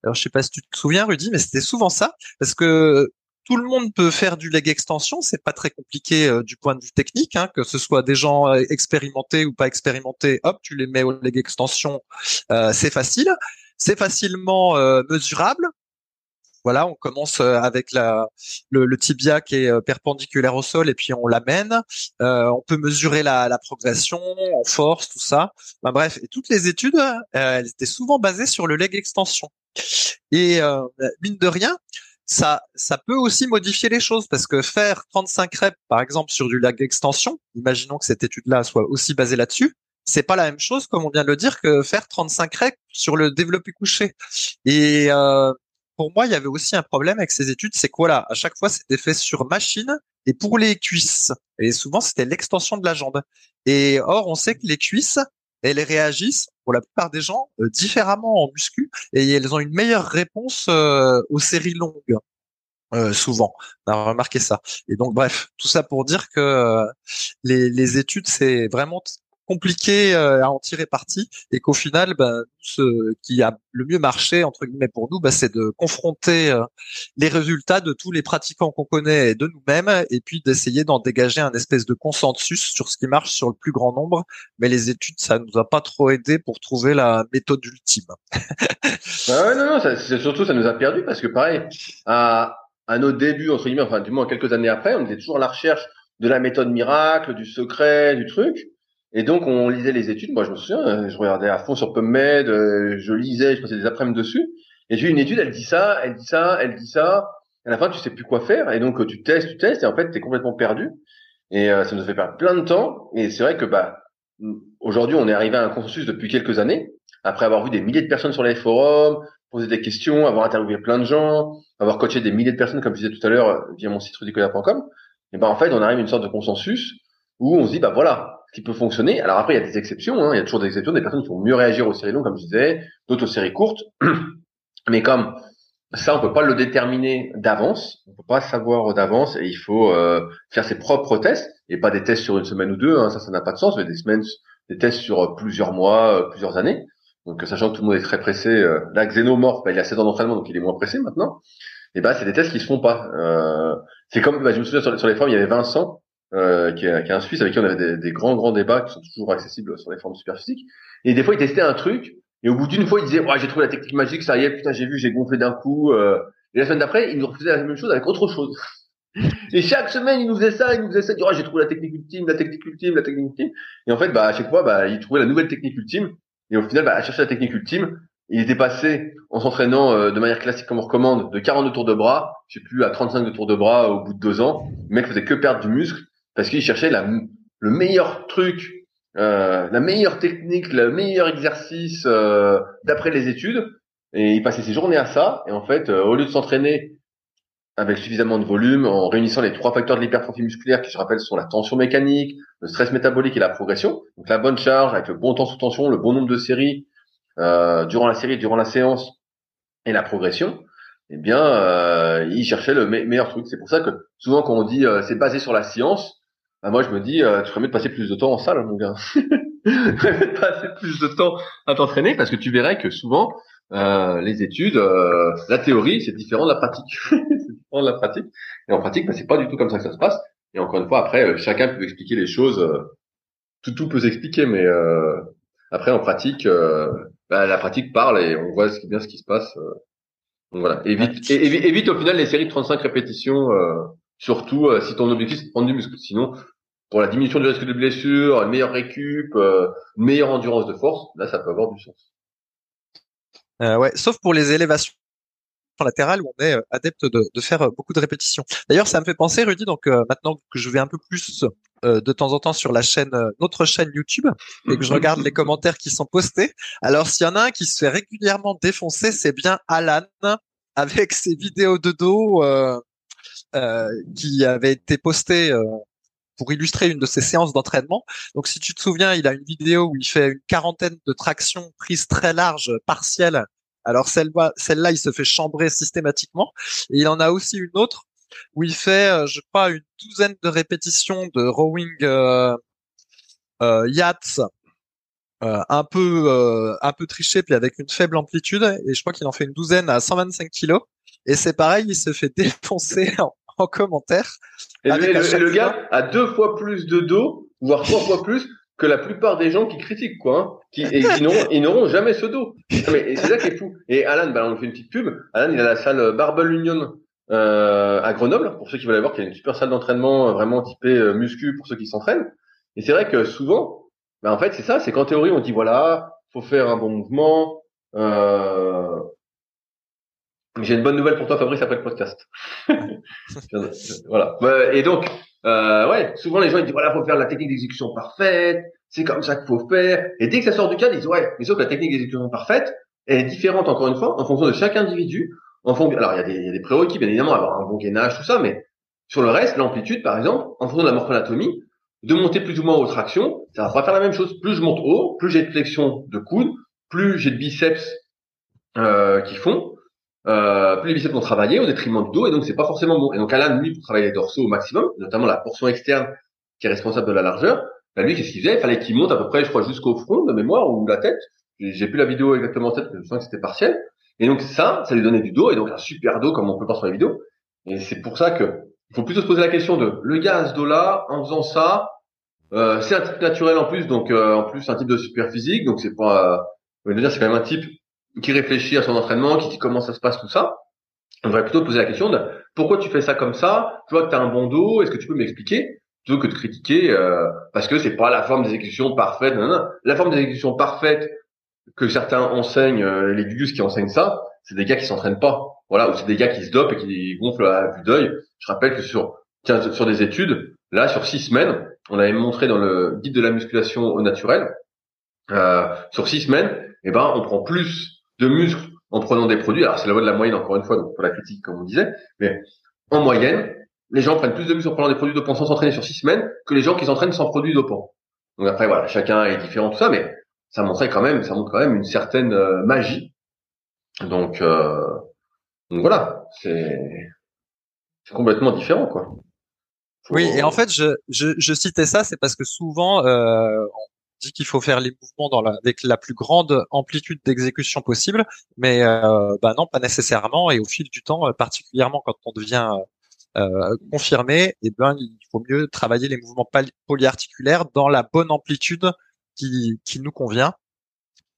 Alors je sais pas si tu te souviens, Rudy, mais c'était souvent ça, parce que tout le monde peut faire du leg extension, c'est pas très compliqué euh, du point de vue technique, hein, que ce soit des gens euh, expérimentés ou pas expérimentés, hop, tu les mets au leg extension, c'est facile, c'est facilement mesurable. Voilà, on commence avec la, le, tibia qui est perpendiculaire au sol et puis on l'amène. on peut mesurer la, la, progression en force, tout ça. Ben, bref, et toutes les études, elles étaient souvent basées sur le leg extension. Et mine de rien, ça, ça peut aussi modifier les choses parce que faire 35 reps, par exemple, sur du lag d'extension, imaginons que cette étude-là soit aussi basée là-dessus, c'est pas la même chose, comme on vient de le dire, que faire 35 reps sur le développé couché. Et euh, pour moi, il y avait aussi un problème avec ces études, c'est que voilà, à chaque fois, c'était fait sur machine et pour les cuisses. Et souvent, c'était l'extension de la jambe. Et or, on sait que les cuisses, elles réagissent pour la plupart des gens euh, différemment en muscu et elles ont une meilleure réponse euh, aux séries longues. Euh, souvent, on a remarqué ça. Et donc, bref, tout ça pour dire que les études, c'est vraiment compliqué euh, à en tirer parti et qu'au final, ben, ce qui a le mieux marché entre guillemets pour nous, ben, c'est de confronter euh, les résultats de tous les pratiquants qu'on connaît et de nous-mêmes, et puis d'essayer d'en dégager un espèce de consensus sur ce qui marche sur le plus grand nombre. Mais les études, ça nous a pas trop aidé pour trouver la méthode ultime. bah non, non, c'est surtout ça nous a perdu parce que pareil, à, à nos débuts entre guillemets, enfin du moins quelques années après, on était toujours à la recherche de la méthode miracle, du secret, du truc. Et donc, on lisait les études. Moi, je me souviens, euh, je regardais à fond sur PubMed, euh, je lisais, je passais des après-midi dessus. Et j'ai une étude, elle dit ça, elle dit ça, elle dit ça. À la fin, tu sais plus quoi faire. Et donc, tu testes, tu testes, et en fait, tu es complètement perdu. Et euh, ça nous fait perdre plein de temps. Et c'est vrai que bah aujourd'hui, on est arrivé à un consensus depuis quelques années, après avoir vu des milliers de personnes sur les forums, poser des questions, avoir interviewé plein de gens, avoir coaché des milliers de personnes, comme je disais tout à l'heure, via mon site rudicola.com. Et ben en fait, on arrive à une sorte de consensus où on se dit, bah voilà, qui peut fonctionner. Alors après, il y a des exceptions, hein. il y a toujours des exceptions, des personnes qui vont mieux réagir aux séries longues, comme je disais, d'autres aux séries courtes. Mais comme ça, on peut pas le déterminer d'avance, on peut pas savoir d'avance, et il faut euh, faire ses propres tests, et pas des tests sur une semaine ou deux, hein. ça, ça n'a pas de sens, mais des semaines, des tests sur plusieurs mois, euh, plusieurs années. Donc, sachant que tout le monde est très pressé, euh, là, Xenomorph, bah, il a 7 ans d'entraînement, donc il est moins pressé maintenant. Et bah, c'est des tests qui se font pas. Euh, c'est comme, bah, je me souviens sur, sur les formes, il y avait Vincent, euh, qui, est, qui, est, un Suisse avec qui on avait des, des, grands grands débats qui sont toujours accessibles sur les formes superphysiques. Et des fois, il testait un truc et au bout d'une fois, il disait ouais, j'ai trouvé la technique magique, ça y est, putain, j'ai vu, j'ai gonflé d'un coup. Euh. Et la semaine d'après, il nous refaisait la même chose avec autre chose. Et chaque semaine, il nous faisait ça, il nous faisait ça, il disait, oh, j'ai trouvé la technique ultime, la technique ultime, la technique ultime. Et en fait, bah, à chaque fois, bah, il trouvait la nouvelle technique ultime. Et au final, bah, à chercher la technique ultime, il était passé en s'entraînant euh, de manière classique comme on recommande de 42 tours de bras, je sais plus, à 35 de tours de bras au bout de deux ans. Le mec faisait que perdre du muscle parce qu'il cherchait la, le meilleur truc, euh, la meilleure technique, le meilleur exercice euh, d'après les études, et il passait ses journées à ça. Et en fait, euh, au lieu de s'entraîner avec suffisamment de volume, en réunissant les trois facteurs de l'hypertrophie musculaire, qui je rappelle sont la tension mécanique, le stress métabolique et la progression, donc la bonne charge avec le bon temps sous tension, le bon nombre de séries euh, durant la série, durant la séance et la progression, eh bien, euh, il cherchait le meilleur truc. C'est pour ça que souvent quand on dit c'est basé sur la science, bah, moi je me dis, euh, tu ferais mieux de passer plus de temps en salle, mon gars. tu ferais mieux de passer plus de temps à t'entraîner parce que tu verrais que souvent euh, les études, euh, la théorie c'est différent de la pratique. c'est différent de la pratique. Et en pratique, bah, c'est pas du tout comme ça que ça se passe. Et encore une fois, après, euh, chacun peut expliquer les choses. Euh, tout, tout peut s'expliquer, mais après en pratique, bah, la pratique parle et on voit bien ce qui se passe. donc voilà. Évite, évite, au final les séries de 35 répétitions. Surtout si ton objectif c'est de prendre du muscle. Sinon, pour la diminution du risque de blessure, une meilleure récup, euh, une meilleure endurance de force, là, ça peut avoir du sens. Euh, ouais, sauf pour les élévations latérales où on est euh, adepte de, de faire euh, beaucoup de répétitions. D'ailleurs, ça me fait penser, Rudy, donc maintenant que je vais un peu plus de temps en temps sur la chaîne, notre chaîne YouTube, et que je regarde les commentaires qui sont postés. Alors, s'il y en a un qui se fait régulièrement défoncer, c'est bien Alan avec ses vidéos de dos qui avait été posté pour illustrer une de ses séances d'entraînement. Donc, si tu te souviens, il a une vidéo où il fait une quarantaine de tractions prises très larges, partielles, Alors celle-là, il se fait chambrer systématiquement. Et il en a aussi une autre où il fait, euh, je crois, une douzaine de répétitions de rowing euh, euh, yachts, euh, un peu euh, un peu triché, puis avec une faible amplitude. Et je crois qu'il en fait une douzaine à 125 kilos. Et c'est pareil, il se fait défoncer en, en commentaire. Et le, gars a deux fois plus de dos, voire trois fois plus que la plupart des gens qui critiquent, quoi. hein, qui, et qui n'auront, ils n'auront jamais ce dos. Non, Mais et c'est ça qui est fou. Et Alan, bah, on fait une petite pub. Alan, il a la salle Barbell Union euh, à Grenoble, pour ceux qui veulent aller voir, qu'il y a une super salle d'entraînement euh, vraiment typée euh, muscu pour ceux qui s'entraînent. Et c'est vrai que souvent, bah, en fait, c'est ça, c'est qu'en théorie, on dit voilà, faut faire un bon mouvement. Euh... J'ai une bonne nouvelle pour toi, Fabrice, après le podcast. voilà. Ouais, Et donc, euh, ouais, souvent les gens ils disent voilà, faut faire la technique d'exécution parfaite, c'est comme ça qu'il faut faire. Et dès que ça sort du cadre, ils disent ouais, mais sauf que la technique d'exécution parfaite, elle est différente encore une fois en fonction de chaque individu. En fonction, alors il y a des, il y des prérequis bien évidemment, avoir un bon gainage, tout ça, mais sur le reste, l'amplitude par exemple, en fonction de la morphoanatomie, de monter plus ou moins aux tractions, ça va pas faire la même chose. Plus je monte haut, plus j'ai de flexion de coude, plus j'ai de biceps euh, qui font, euh, plus les biceps vont travailler au détriment du dos, et donc c'est pas forcément bon. Et donc Alan, lui, pour travailler les dorsaux au maximum, notamment la portion externe qui est responsable de la largeur, bah, lui, qu'est-ce qu'il faisait Il fallait qu'il monte à peu près, je crois, jusqu'au front de mémoire ou la tête. J'ai plus la vidéo exactement en tête, mais je sens que c'était partiel. Et donc ça, ça lui donnait du dos, et donc un super dos comme on peut voir sur la vidéo. Et c'est pour ça que il faut plutôt se poser la question de le gars à dos-là, en faisant ça, euh, c'est un type naturel en plus, donc euh, en plus un type de super physique, donc c'est pas, euh, on va dire c'est quand même un type qui réfléchit à son entraînement, qui dit comment ça se passe tout ça. On devrait plutôt poser la question de pourquoi tu fais ça comme ça, tu vois que tu as un bon dos, est-ce que tu peux m'expliquer plutôt que de critiquer euh, parce que c'est pas la forme d'exécution parfaite. Non, non. La forme d'exécution parfaite que certains enseignent, euh, les gugus qui enseignent ça, c'est des gars qui s'entraînent pas. Voilà, ou c'est des gars qui se dopent et qui gonflent à vue d'œil. Je rappelle que sur tiens, sur des études, là sur six semaines, on avait montré dans le guide de la musculation au naturel, euh, sur six semaines, eh ben on prend plus de muscles en prenant des produits. Alors c'est la loi de la moyenne encore une fois, donc pas la critique comme on disait, mais en moyenne, les gens prennent plus de muscles en prenant des produits dopants sans s'entraîner sur six semaines que les gens qui s'entraînent sans produits dopants. Donc après voilà, chacun est différent tout ça, mais ça montrait quand même, ça montre quand même une certaine euh, magie. Donc, euh, donc voilà, c'est complètement différent quoi. Oui, et en fait, je, je, je citais ça, c'est parce que souvent, euh, qu'il faut faire les mouvements avec la plus grande amplitude d'exécution possible, mais euh, bah non, pas nécessairement. Et au fil du temps, euh, particulièrement quand on devient euh, confirmé, eh ben, il faut mieux travailler les mouvements polyarticulaires dans la bonne amplitude qui, qui nous convient.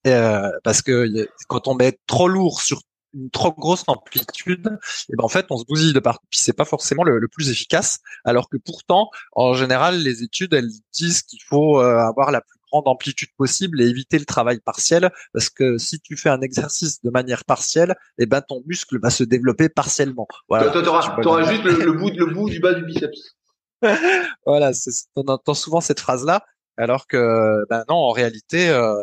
Euh, parce que quand on met trop lourd sur une trop grosse amplitude, et ben en fait on se bousille de partout. Puis c'est pas forcément le, plus efficace. Alors que pourtant, en général, les études elles disent qu'il faut euh, avoir la plus grande amplitude possible et éviter le travail partiel, parce que si tu fais un exercice de manière partielle, et ben ton muscle va se développer partiellement. Voilà. T'auras, t'auras juste le, le bout, le bout du bas du biceps. Voilà, c'est- on entend souvent cette phrase-là, alors que ben non, en réalité, euh,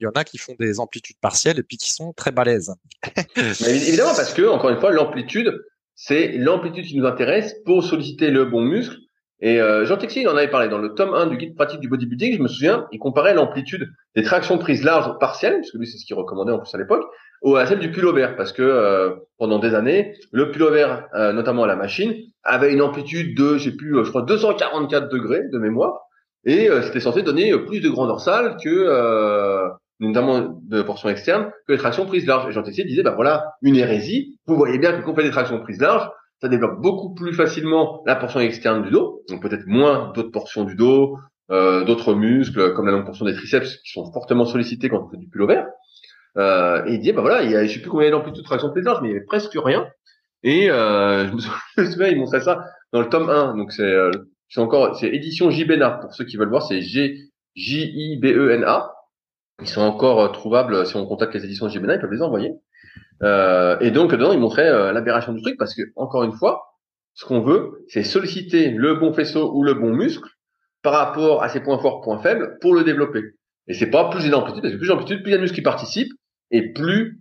il y en a qui font des amplitudes partielles et puis qui sont très balèzes. Mais évidemment, parce que, encore une fois, l'amplitude, c'est l'amplitude qui nous intéresse pour solliciter le bon muscle. Et euh, Jean Texier, il en avait parlé dans le tome 1 du guide pratique du bodybuilding, je me souviens, il comparait l'amplitude des tractions prises larges partielles, parce que lui, c'est ce qu'il recommandait en plus à l'époque, à celle du pullover, parce que euh, pendant des années, le pullover, euh, notamment à la machine, avait une amplitude de, je sais plus, euh, je crois 244 degrés de mémoire, et c'était censé donner plus de grand dorsal que, notamment de portion externe, que les tractions prises larges. Et Jean Texier disait, bah voilà, une hérésie. Vous voyez bien que quand on fait des tractions prises larges, ça développe beaucoup plus facilement la portion externe du dos, donc peut-être moins d'autres portions du dos, euh, d'autres muscles, comme la longue portion des triceps, qui sont fortement sollicités quand on fait du pullover. Euh, et il disait, bah voilà, il y a, je sais plus combien a d'amplitude de traction prises larges, mais il y avait presque rien. Et euh, je me souviens, je me souviens, il montrait ça dans le tome 1, donc c'est euh, encore, c'est édition JBENA, pour ceux qui veulent voir, c'est G, J-I-B-E-N-A. Ils sont encore euh, trouvables euh, si on contacte les éditions JBENA, ils peuvent les envoyer. Euh, et donc dedans, il montrait euh, l'aberration du truc parce que encore une fois, ce qu'on veut, c'est solliciter le bon faisceau ou le bon muscle par rapport à ses points forts, points faibles, pour le développer. Et c'est pas plus d'amplitude, parce que plus d'amplitude, plus il y a de muscles qui participent, et plus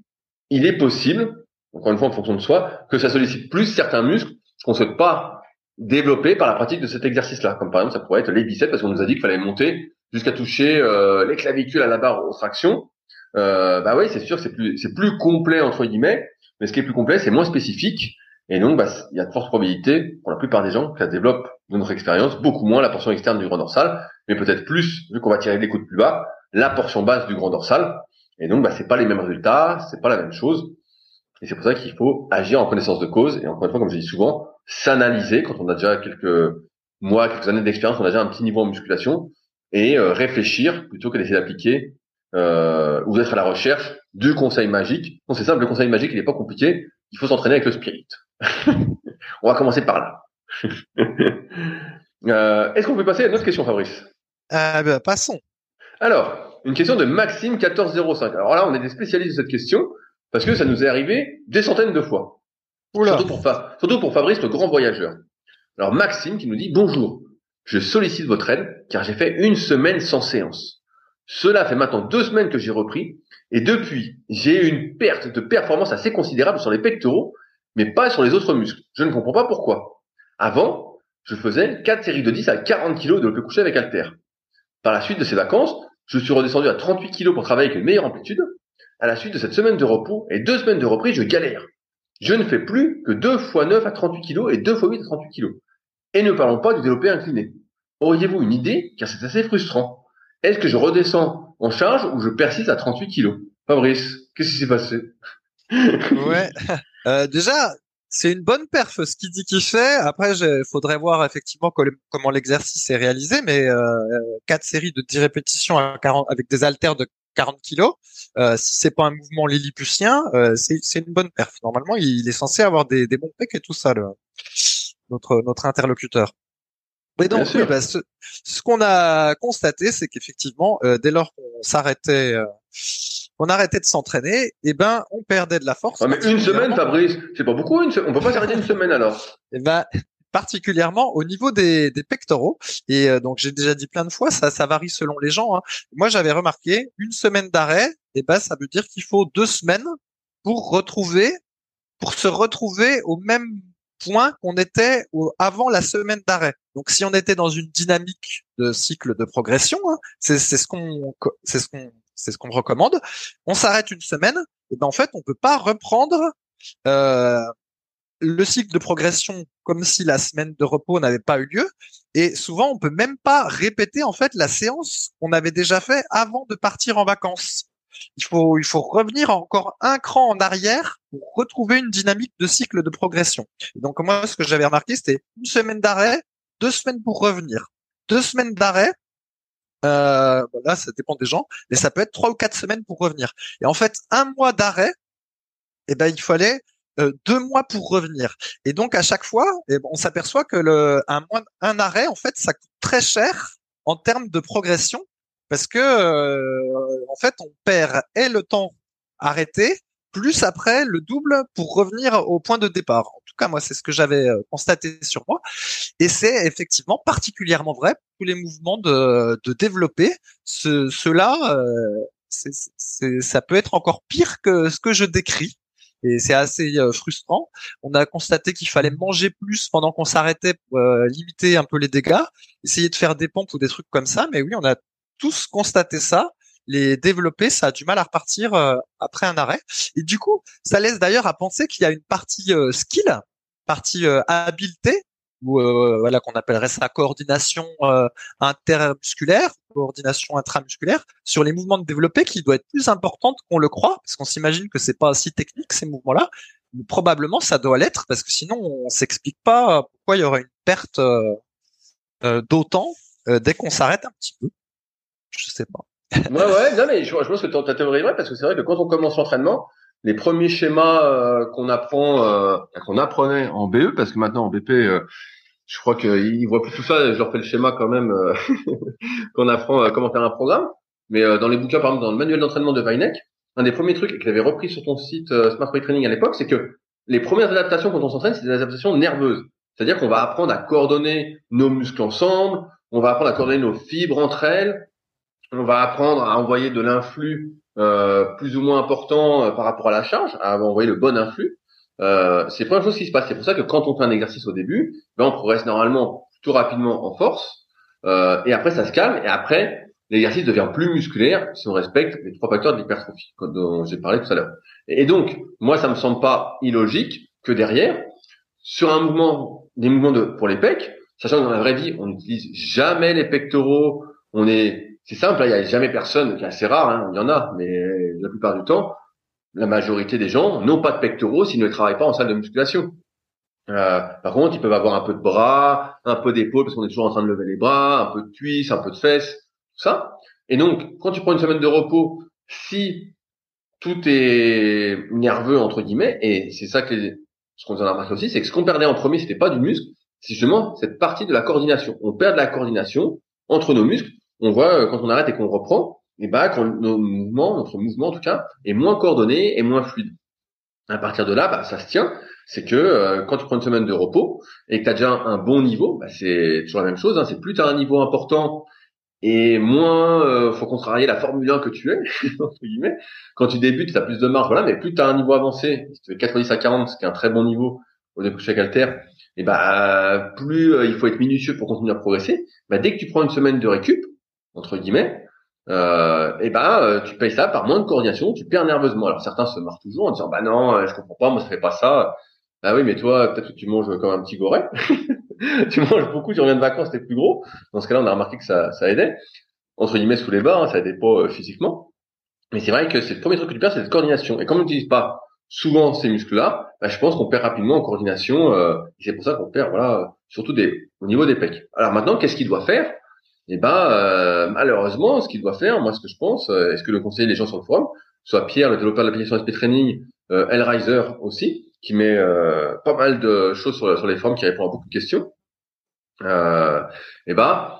il est possible, encore une fois en fonction de soi, que ça sollicite plus certains muscles qu'on ne souhaite pas développer par la pratique de cet exercice-là. Comme par exemple, ça pourrait être les biceps, parce qu'on nous a dit qu'il fallait monter jusqu'à toucher euh, les clavicules à la barre aux tractions. Euh, bah oui, c'est sûr, c'est plus, c'est plus complet entre guillemets, mais ce qui est plus complet, c'est moins spécifique, et donc bah, il y a de fortes probabilités pour la plupart des gens que ça développe de notre expérience beaucoup moins la portion externe du grand dorsal, mais peut-être plus vu qu'on va tirer des coups de plus bas la portion basse du grand dorsal, et donc bah c'est pas les mêmes résultats, c'est pas la même chose, et c'est pour ça qu'il faut agir en connaissance de cause, et encore une fois, comme je dis souvent, s'analyser. Quand on a déjà quelques mois, quelques années d'expérience, on a déjà un petit niveau en musculation, et euh, réfléchir plutôt que d'essayer d'appliquer euh, ou d'être à la recherche du conseil magique. Non, c'est simple, le conseil magique, il n'est pas compliqué. Il faut s'entraîner avec le spirit. On va commencer par là. euh, Est-ce qu'on peut passer à une autre question, Fabrice? Euh, ben, Passons. Alors, une question de Maxime 1405. Alors là, on est des spécialistes de cette question parce que ça nous est arrivé des centaines de fois. Surtout pour, surtout pour Fabrice, le grand voyageur. Alors Maxime qui nous dit bonjour. Je sollicite votre aide car j'ai fait une semaine sans séance. Cela fait maintenant deux semaines que j'ai repris et depuis, j'ai eu une perte de performance assez considérable sur les pectoraux, mais pas sur les autres muscles. Je ne comprends pas pourquoi. Avant, je faisais 4 séries de 10 à 40 kg de le coucher avec halter. Par la suite de ces vacances, je suis redescendu à 38 kg pour travailler avec une meilleure amplitude. À la suite de cette semaine de repos et deux semaines de reprise, je galère. Je ne fais plus que 2 x 9 à 38 kg et 2 x 8 à 38 kg. Et ne parlons pas du développé incliné. Auriez-vous une idée? Car c'est assez frustrant. Est-ce que je redescends en charge ou je persiste à 38 kilos? Fabrice, qu'est-ce qui s'est passé? Ouais. Euh, déjà, c'est une bonne perf ce qu'il dit qu'il fait. Après, il faudrait voir effectivement comment l'exercice est réalisé, mais euh, quatre séries de 10 répétitions à 40, avec des haltères de 40 kilos, euh, si c'est pas un mouvement lilliputien, euh, c'est une bonne perf. Normalement, il est censé avoir des, des bons pecs et tout ça, notre interlocuteur. Mais donc, bah, ce, ce qu'on a constaté, c'est qu'effectivement, euh, dès lors qu'on s'arrêtait, euh, on arrêtait de s'entraîner, et eh ben, on perdait de la force. mais une semaine, Fabrice, c'est pas beaucoup. Une On peut pas s'arrêter une semaine alors. Et eh ben, particulièrement au niveau des, des pectoraux. Et euh, donc, j'ai déjà dit plein de fois, ça, ça varie selon les gens. Hein. Moi, j'avais remarqué une semaine d'arrêt, et eh ben, ça veut dire qu'il faut deux semaines pour retrouver, pour se retrouver au même point qu'on était avant la semaine d'arrêt. Donc si on était dans une dynamique de cycle de progression, hein, c'est ce qu'on c'est ce qu'on c'est ce qu'on recommande. On s'arrête une semaine, et ben en fait on peut pas reprendre euh, le cycle de progression comme si la semaine de repos n'avait pas eu lieu. Et souvent on peut même pas répéter en fait la séance qu'on avait déjà fait avant de partir en vacances il faut, il faut revenir encore un cran en arrière pour retrouver une dynamique de cycle de progression. donc moi, ce que j'avais remarqué, c'était une semaine d'arrêt, deux semaines pour revenir, deux semaines d'arrêt. Euh, là, ça dépend des gens, mais ça peut être trois ou quatre semaines pour revenir. Et en fait, un mois d'arrêt, eh ben, il fallait euh, deux mois pour revenir. Et donc à chaque fois, eh ben, on s'aperçoit que le un un arrêt, en fait, ça coûte très cher en termes de progression parce que euh, en fait on perd et le temps arrêté plus après le double pour revenir au point de départ. En tout cas, moi, c'est ce que j'avais euh, constaté sur moi. Et c'est effectivement particulièrement vrai pour les mouvements de, de développer. Ce, cela, euh, ça peut être encore pire que ce que je décris. Et c'est assez frustrant. On a constaté qu'il fallait manger plus pendant qu'on s'arrêtait pour limiter un peu les dégâts, essayer de faire des pompes ou des trucs comme ça. Mais oui, on a tous constaté ça. Les développer, ça a du mal à repartir euh, après un arrêt. Et du coup, ça laisse d'ailleurs à penser qu'il y a une partie euh, skill, partie euh, habileté, ou voilà qu'on appellerait ça coordination intermusculaire, coordination intramusculaire, sur les mouvements de développé qui doit être plus importante qu'on le croit, parce qu'on s'imagine que c'est pas si technique ces mouvements-là. Mais probablement ça doit l'être, parce que sinon on s'explique pas pourquoi il y aurait une perte d'autant dès qu'on s'arrête un petit peu je sais pas. ouais, ouais, non, mais je, je pense que ta théorie est vraie parce que c'est vrai que quand on commence l'entraînement, les premiers schémas euh, qu'on apprend, euh, qu'on apprenait en BE, parce que maintenant en BP, euh, je crois qu'ils voient plus tout ça. Je leur fais le schéma quand même qu'on apprend comment faire un programme. Mais dans les bouquins, par exemple, dans le manuel d'entraînement de Weineck, un des premiers trucs qu'il avait repris sur ton site Smart Way Training à l'époque, c'est que les premières adaptations quand on s'entraîne, c'est des adaptations nerveuses. C'est-à-dire qu'on va apprendre à coordonner nos muscles ensemble, on va apprendre à coordonner nos fibres entre elles, on va apprendre à envoyer de l'influx euh, plus ou moins important euh, par rapport à la charge, à envoyer le bon influx. Euh, c'est la première chose qui se passe. C'est pour ça que quand on fait un exercice au début, ben on progresse normalement plutôt rapidement en force, euh, et après ça se calme, et après l'exercice devient plus musculaire si on respecte les trois facteurs de l'hypertrophie dont j'ai parlé tout à l'heure. Et donc, moi, ça me semble pas illogique que derrière, sur un mouvement, des mouvements de, pour les pecs, sachant que dans la vraie vie, on n'utilise jamais les pectoraux, on est, c'est simple, il y a jamais personne, c'est assez rare, hein, il y en a, mais la plupart du temps, la majorité des gens n'ont pas de pectoraux s'ils ne travaillent pas en salle de musculation. Euh, par contre, ils peuvent avoir un peu de bras, un peu d'épaules parce qu'on est toujours en train de lever les bras, un peu de cuisses, un peu de fesses, tout ça. Et donc, quand tu prends une semaine de repos, si tout est nerveux entre guillemets, et c'est ça que les, ce qu'on a remarqué aussi, c'est que ce qu'on perdait en premier, c'était pas du muscle, c'est justement cette partie de la coordination. On perd de la coordination entre nos muscles. On voit euh, quand on arrête et qu'on reprend, et bah quand nos mouvements, notre mouvement en tout cas, est moins coordonné et moins fluide. À partir de là, bah, ça se tient c'est que euh, quand tu prends une semaine de repos et que tu as déjà un bon niveau, bah, c'est toujours la même chose. Hein, c'est plus tu as un niveau important et moins euh, faut contrarier la Formule 1 que tu es, entre guillemets. Quand tu débutes, tu as plus de marge, voilà, mais plus tu as un niveau avancé, si tu fais 90 à 40, ce qui est un très bon niveau au début de chaque alter, et bah plus euh, il faut être minutieux pour continuer à progresser. Bah, dès que tu prends une semaine de récup, entre guillemets, euh, et ben tu payes ça par moins de coordination, tu perds nerveusement. Alors certains se marrent toujours en disant bah non, je comprends pas, moi ça fait pas ça. Ah oui, mais toi, peut-être que tu manges comme un petit goret. tu manges beaucoup, tu reviens de vacances, t'es plus gros. Dans ce cas-là, on a remarqué que ça, ça aidait. Entre guillemets, sous les bas, hein, ça aidait pas euh, physiquement. Mais c'est vrai que c'est le premier truc que tu perds, c'est cette coordination. Et comme on n'utilise pas souvent ces muscles-là, bah, je pense qu'on perd rapidement en coordination. Euh, c'est pour ça qu'on perd, voilà, surtout des, au niveau des pecs. Alors maintenant, qu'est-ce qu'il doit faire? Eh ben, euh, malheureusement, ce qu'il doit faire, moi, ce que je pense, euh, est-ce que le conseiller les gens sur le forum, soit Pierre, le développeur de l'application SP Training, euh, Riser aussi, qui met euh, pas mal de choses sur, sur, les formes, qui répond à beaucoup de questions. Euh, et ben,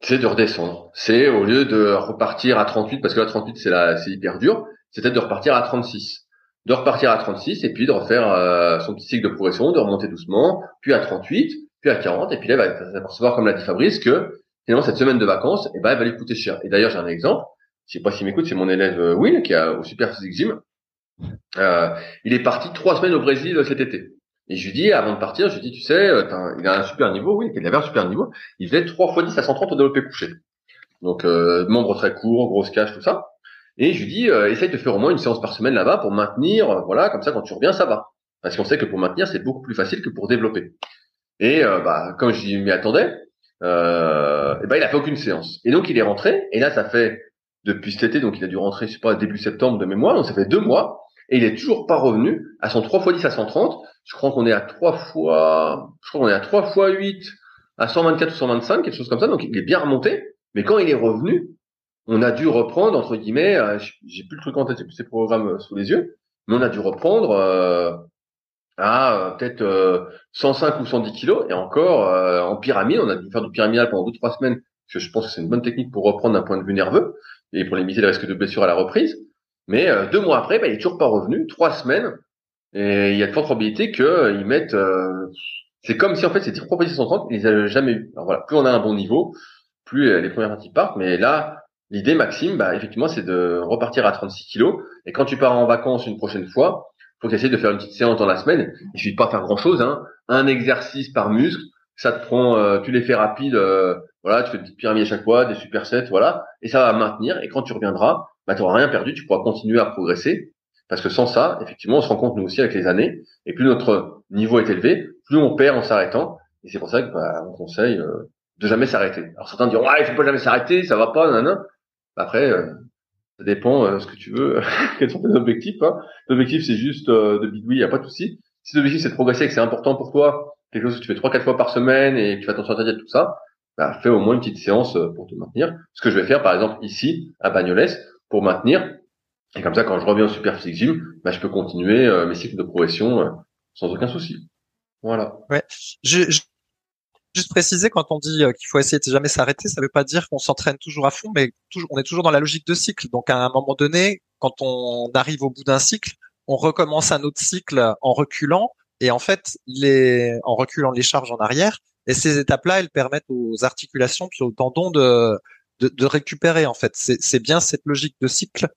c'est de redescendre. C'est au lieu de repartir à 38, parce que là 38 c'est là, c'est hyper dur, c'est de repartir à 36 de repartir à 36 et puis de refaire euh, son petit cycle de progression, de remonter doucement, puis à 38, puis à 40, et puis là, il va s'apercevoir, comme l'a dit Fabrice, que finalement cette semaine de vacances, eh ben, elle va lui coûter cher. Et d'ailleurs, j'ai un exemple, je sais pas s'il m'écoute, c'est mon élève euh, Will, qui a au Super Physique Gym, euh, il est parti trois semaines au Brésil cet été. Et je lui dis, avant de partir, je lui dis, tu sais, euh, il a un super niveau, oui, il avait un super niveau. Il faisait 3 fois 10 à 130 au développé couché. Donc, euh, membre très court, grosse cage, tout ça. Et je lui dis, euh, essaye de faire au moins une séance par semaine là-bas pour maintenir, euh, voilà, comme ça, quand tu reviens, ça va. Parce qu'on sait que pour maintenir, c'est beaucoup plus facile que pour développer. Et bah, comme je m'y attendais, euh, et ben, il a fait aucune séance. Et donc, il est rentré. Et là, ça fait depuis cet été, donc il a dû rentrer, je sais pas, début septembre de mémoire. Donc, ça fait deux mois et il est toujours pas revenu à son 3 x 10 à 130. Je crois qu'on est à 3 fois, je crois qu'on est à 3 fois 8 à 124 ou 125, quelque chose comme ça. Donc il est bien remonté. Mais quand il est revenu, on a dû reprendre entre guillemets, euh, j'ai plus le truc en tête, j'ai plus ces programmes euh, sous les yeux, mais on a dû reprendre euh, à peut-être 105 ou 110 kilos et encore en pyramide, on a dû faire du pyramidal pendant deux trois semaines. Parce que je pense que c'est une bonne technique pour reprendre d'un point de vue nerveux et pour limiter le risque de blessure à la reprise. Mais euh, deux mois après, bah, il est toujours pas revenu, trois semaines, et il y a de fortes probabilités qu'ils euh, mettent. Euh, c'est comme si en fait ces propositions 130, ils les jamais eu. Alors voilà, plus on a un bon niveau, plus les premières parties partent. Mais là, l'idée, Maxime, bah, effectivement, c'est de repartir à 36 kilos. Et quand tu pars en vacances une prochaine fois, faut essayer de faire une petite séance dans la semaine. Il suffit de pas faire grand chose, hein. Un exercice par muscle, ça te prend, tu les fais rapides. voilà, tu fais des petites pyramides à chaque fois, des supersets, voilà, et ça va maintenir. Et quand tu reviendras, bah, tu n'auras rien perdu, tu pourras continuer à progresser. Parce que sans ça, effectivement, on se rend compte nous aussi avec les années, et plus notre niveau est élevé, plus on perd en s'arrêtant. Et c'est pour ça que bah, on conseille euh, de jamais s'arrêter. Alors certains diront ouais, il faut pas jamais s'arrêter, ça va pas, nan, Après, euh, ça dépend euh, ce que tu veux, quels sont tes objectifs. Hein. L'objectif c'est juste de bidouiller, y a pas de souci. Si l'objectif c'est de progresser et que c'est important pour toi, quelque chose que tu fais trois quatre fois par semaine et que tu attention à ta diète, tout ça, bah, fais au moins une petite séance pour te maintenir. Ce que je vais faire par exemple ici à Bagnoles, pour maintenir. Et comme ça, quand je reviens au Super Physique Gym, bah, je peux continuer euh, mes cycles de progression euh, sans aucun souci. Voilà. Ouais. Je, juste préciser quand on dit euh, qu'il faut essayer de jamais s'arrêter, ça veut pas dire qu'on s'entraîne toujours à fond, mais on est toujours dans la logique de cycle. Donc à un moment donné, quand on arrive au bout d'un cycle, on recommence un autre cycle en reculant et en fait, en reculant les charges en arrière. Et ces étapes-là, elles permettent aux articulations puis aux tendons de de, de récupérer en fait. C'est bien cette logique de cycle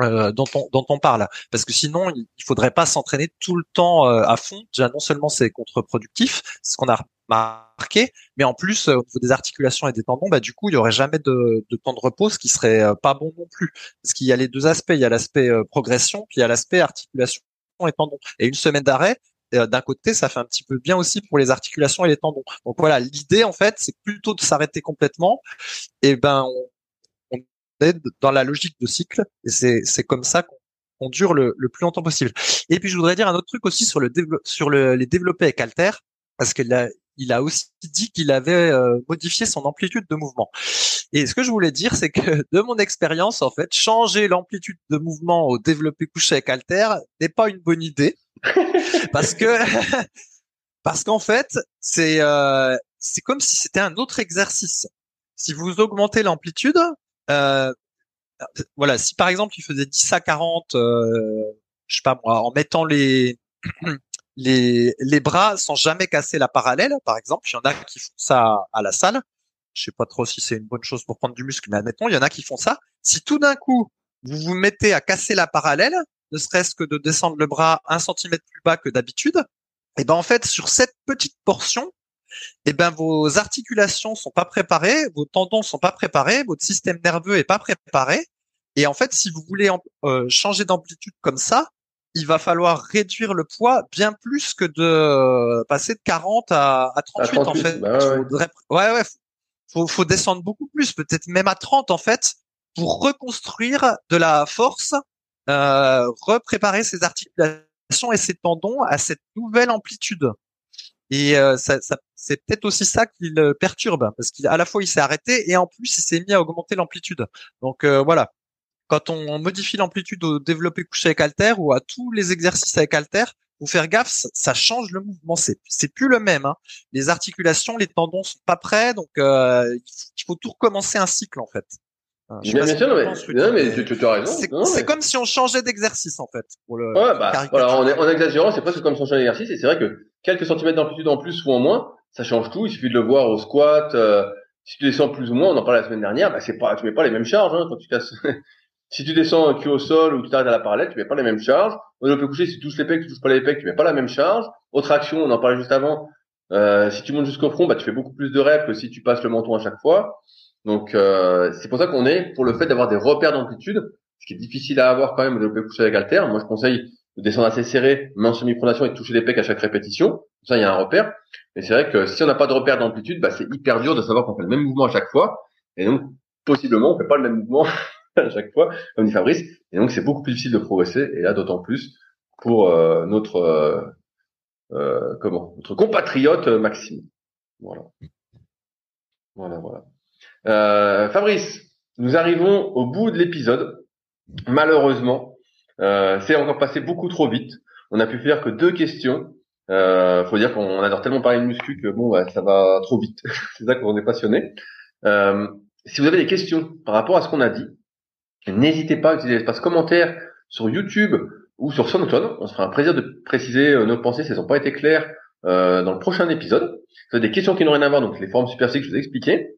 euh, dont on dont on parle. Parce que sinon il faudrait pas s'entraîner tout le temps euh, à fond. Déjà non seulement c'est contre-productif ce qu'on a remarqué mais en plus au niveau des articulations et des tendons bah du coup il y aurait jamais de, de temps de repos ce qui serait pas bon non plus. Parce qu'il y a les deux aspects. Il y a l'aspect progression puis il y a l'aspect articulation et tendons. Et une semaine d'arrêt d'un côté, ça fait un petit peu bien aussi pour les articulations et les tendons. Donc voilà, l'idée en fait, c'est plutôt de s'arrêter complètement. Et ben, on, est dans la logique de cycle, et c'est comme ça qu'on dure le, le, plus longtemps possible. Et puis je voudrais dire un autre truc aussi sur le sur le, les développés avec Alter, parce qu'il a il a aussi dit qu'il avait euh, modifié son amplitude de mouvement. Et ce que je voulais dire, c'est que de mon expérience, en fait, changer l'amplitude de mouvement au développé couché avec Alter n'est pas une bonne idée parce que parce qu'en fait c'est euh, c'est comme si c'était un autre exercice. Si vous augmentez l'amplitude, euh, voilà, si par exemple il faisait 10 à 40, euh, je sais pas moi, en mettant les les les bras sans jamais casser la parallèle, par exemple, il y en a qui font ça à la salle. Je sais pas trop si c'est une bonne chose pour prendre du muscle, mais admettons, il y en a qui font ça. Si tout d'un coup vous vous mettez à casser la parallèle, ne serait-ce que de descendre le bras un centimètre plus bas que d'habitude, et eh ben en fait sur cette petite portion, eh ben vos articulations sont pas préparées, vos tendons sont pas préparés, votre système nerveux est pas préparé, et en fait si vous voulez euh, changer d'amplitude comme ça, il va falloir réduire le poids bien plus que de euh, passer de 40 à, 38, en fait. Bah ouais. ouais, faut, faut descendre beaucoup plus, peut-être même à 30 en fait, pour reconstruire de la force euh, repréparer ses articulations et ses tendons à cette nouvelle amplitude. Et euh, ça, ça, c'est peut-être aussi ça qui le perturbe, parce qu'à la fois il s'est arrêté et en plus il s'est mis à augmenter l'amplitude. Donc euh, voilà, quand on modifie l'amplitude au développé couché avec halter ou à tous les exercices avec halter, faut faire gaffe, ça change le mouvement. C'est c'est plus le même. Hein. Les articulations, les tendons sont pas prêts, donc euh, il faut tout recommencer un cycle en fait. Bien, bien sûr, non, mais, tu, tu, as raison. C'est comme si on changeait d'exercice, en fait. Pour le, ouais, bah, voilà, en, en exagérant, c'est presque comme si on changeait d'exercice. Et c'est vrai que quelques centimètres d'amplitude en plus ou en moins, ça change tout. Il suffit de le voir au squat. Euh, si tu descends plus ou moins, on en parlait la semaine dernière, bah, c'est pas, tu mets pas les mêmes charges, hein, quand tu casses. si tu descends un cul au sol ou tu t'arrêtes à la parallèle, tu mets pas les mêmes charges. Au développé coucher, si tu touches les pecs, tu touches pas les pecs, tu mets pas la même charge. Autre action, on en parlait juste avant. Euh, si tu montes jusqu'au front, bah, tu fais beaucoup plus de reps que si tu passes le menton à chaque fois. Donc euh, c'est pour ça qu'on est pour le fait d'avoir des repères d'amplitude, ce qui est difficile à avoir quand même de développer coucher avec halter. Moi je conseille de descendre assez serré, main en semi-pronation et toucher les pecs à chaque répétition. Ça il y a un repère. Mais c'est vrai que si on n'a pas de repère d'amplitude, bah, c'est hyper dur de savoir qu'on fait le même mouvement à chaque fois. Et donc possiblement on fait pas le même mouvement à chaque fois, comme dit Fabrice. Et donc c'est beaucoup plus difficile de progresser. Et là d'autant plus pour euh, notre euh, euh, comment notre compatriote Maxime. Voilà. Voilà, voilà. Euh, Fabrice, nous arrivons au bout de l'épisode. Malheureusement, euh, c'est encore passé beaucoup trop vite. On a pu faire que deux questions. Euh, faut dire qu'on adore tellement parler de muscu que bon, bah, ça va trop vite. c'est ça qu'on est passionné. Euh, si vous avez des questions par rapport à ce qu'on a dit, n'hésitez pas à utiliser l'espace commentaire sur YouTube ou sur SoundCloud. On se fera un plaisir de préciser euh, nos pensées si elles n'ont pas été claires euh, dans le prochain épisode. Si vous avez des questions qui n'ont rien à voir, donc les formes super que je vous ai expliquées.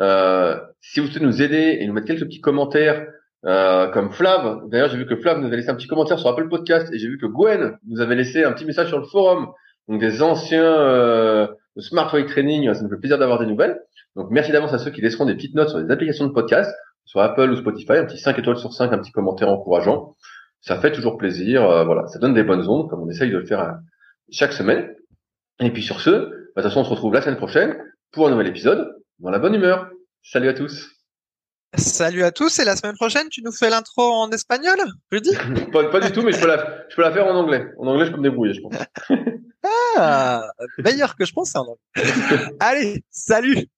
Euh, si vous souhaitez nous aider et nous mettre quelques petits commentaires, euh, comme Flav, d'ailleurs j'ai vu que Flav nous avait laissé un petit commentaire sur Apple Podcast et j'ai vu que Gwen nous avait laissé un petit message sur le forum, donc des anciens euh, Smart Weight Training, ça nous fait plaisir d'avoir des nouvelles. Donc merci d'avance à ceux qui laisseront des petites notes sur les applications de podcast, sur Apple ou Spotify, un petit 5 étoiles sur 5, un petit commentaire encourageant. Ça fait toujours plaisir, euh, voilà, ça donne des bonnes ondes, comme on essaye de le faire euh, chaque semaine. Et puis sur ce, bah, de toute façon on se retrouve la semaine prochaine pour un nouvel épisode dans la bonne humeur. Salut à tous. Salut à tous et la semaine prochaine tu nous fais l'intro en espagnol, dis pas, pas, du tout, mais je peux, la, je peux la faire en anglais. En anglais, je peux me débrouiller, je pense. ah, meilleur que je pense en anglais. Allez, salut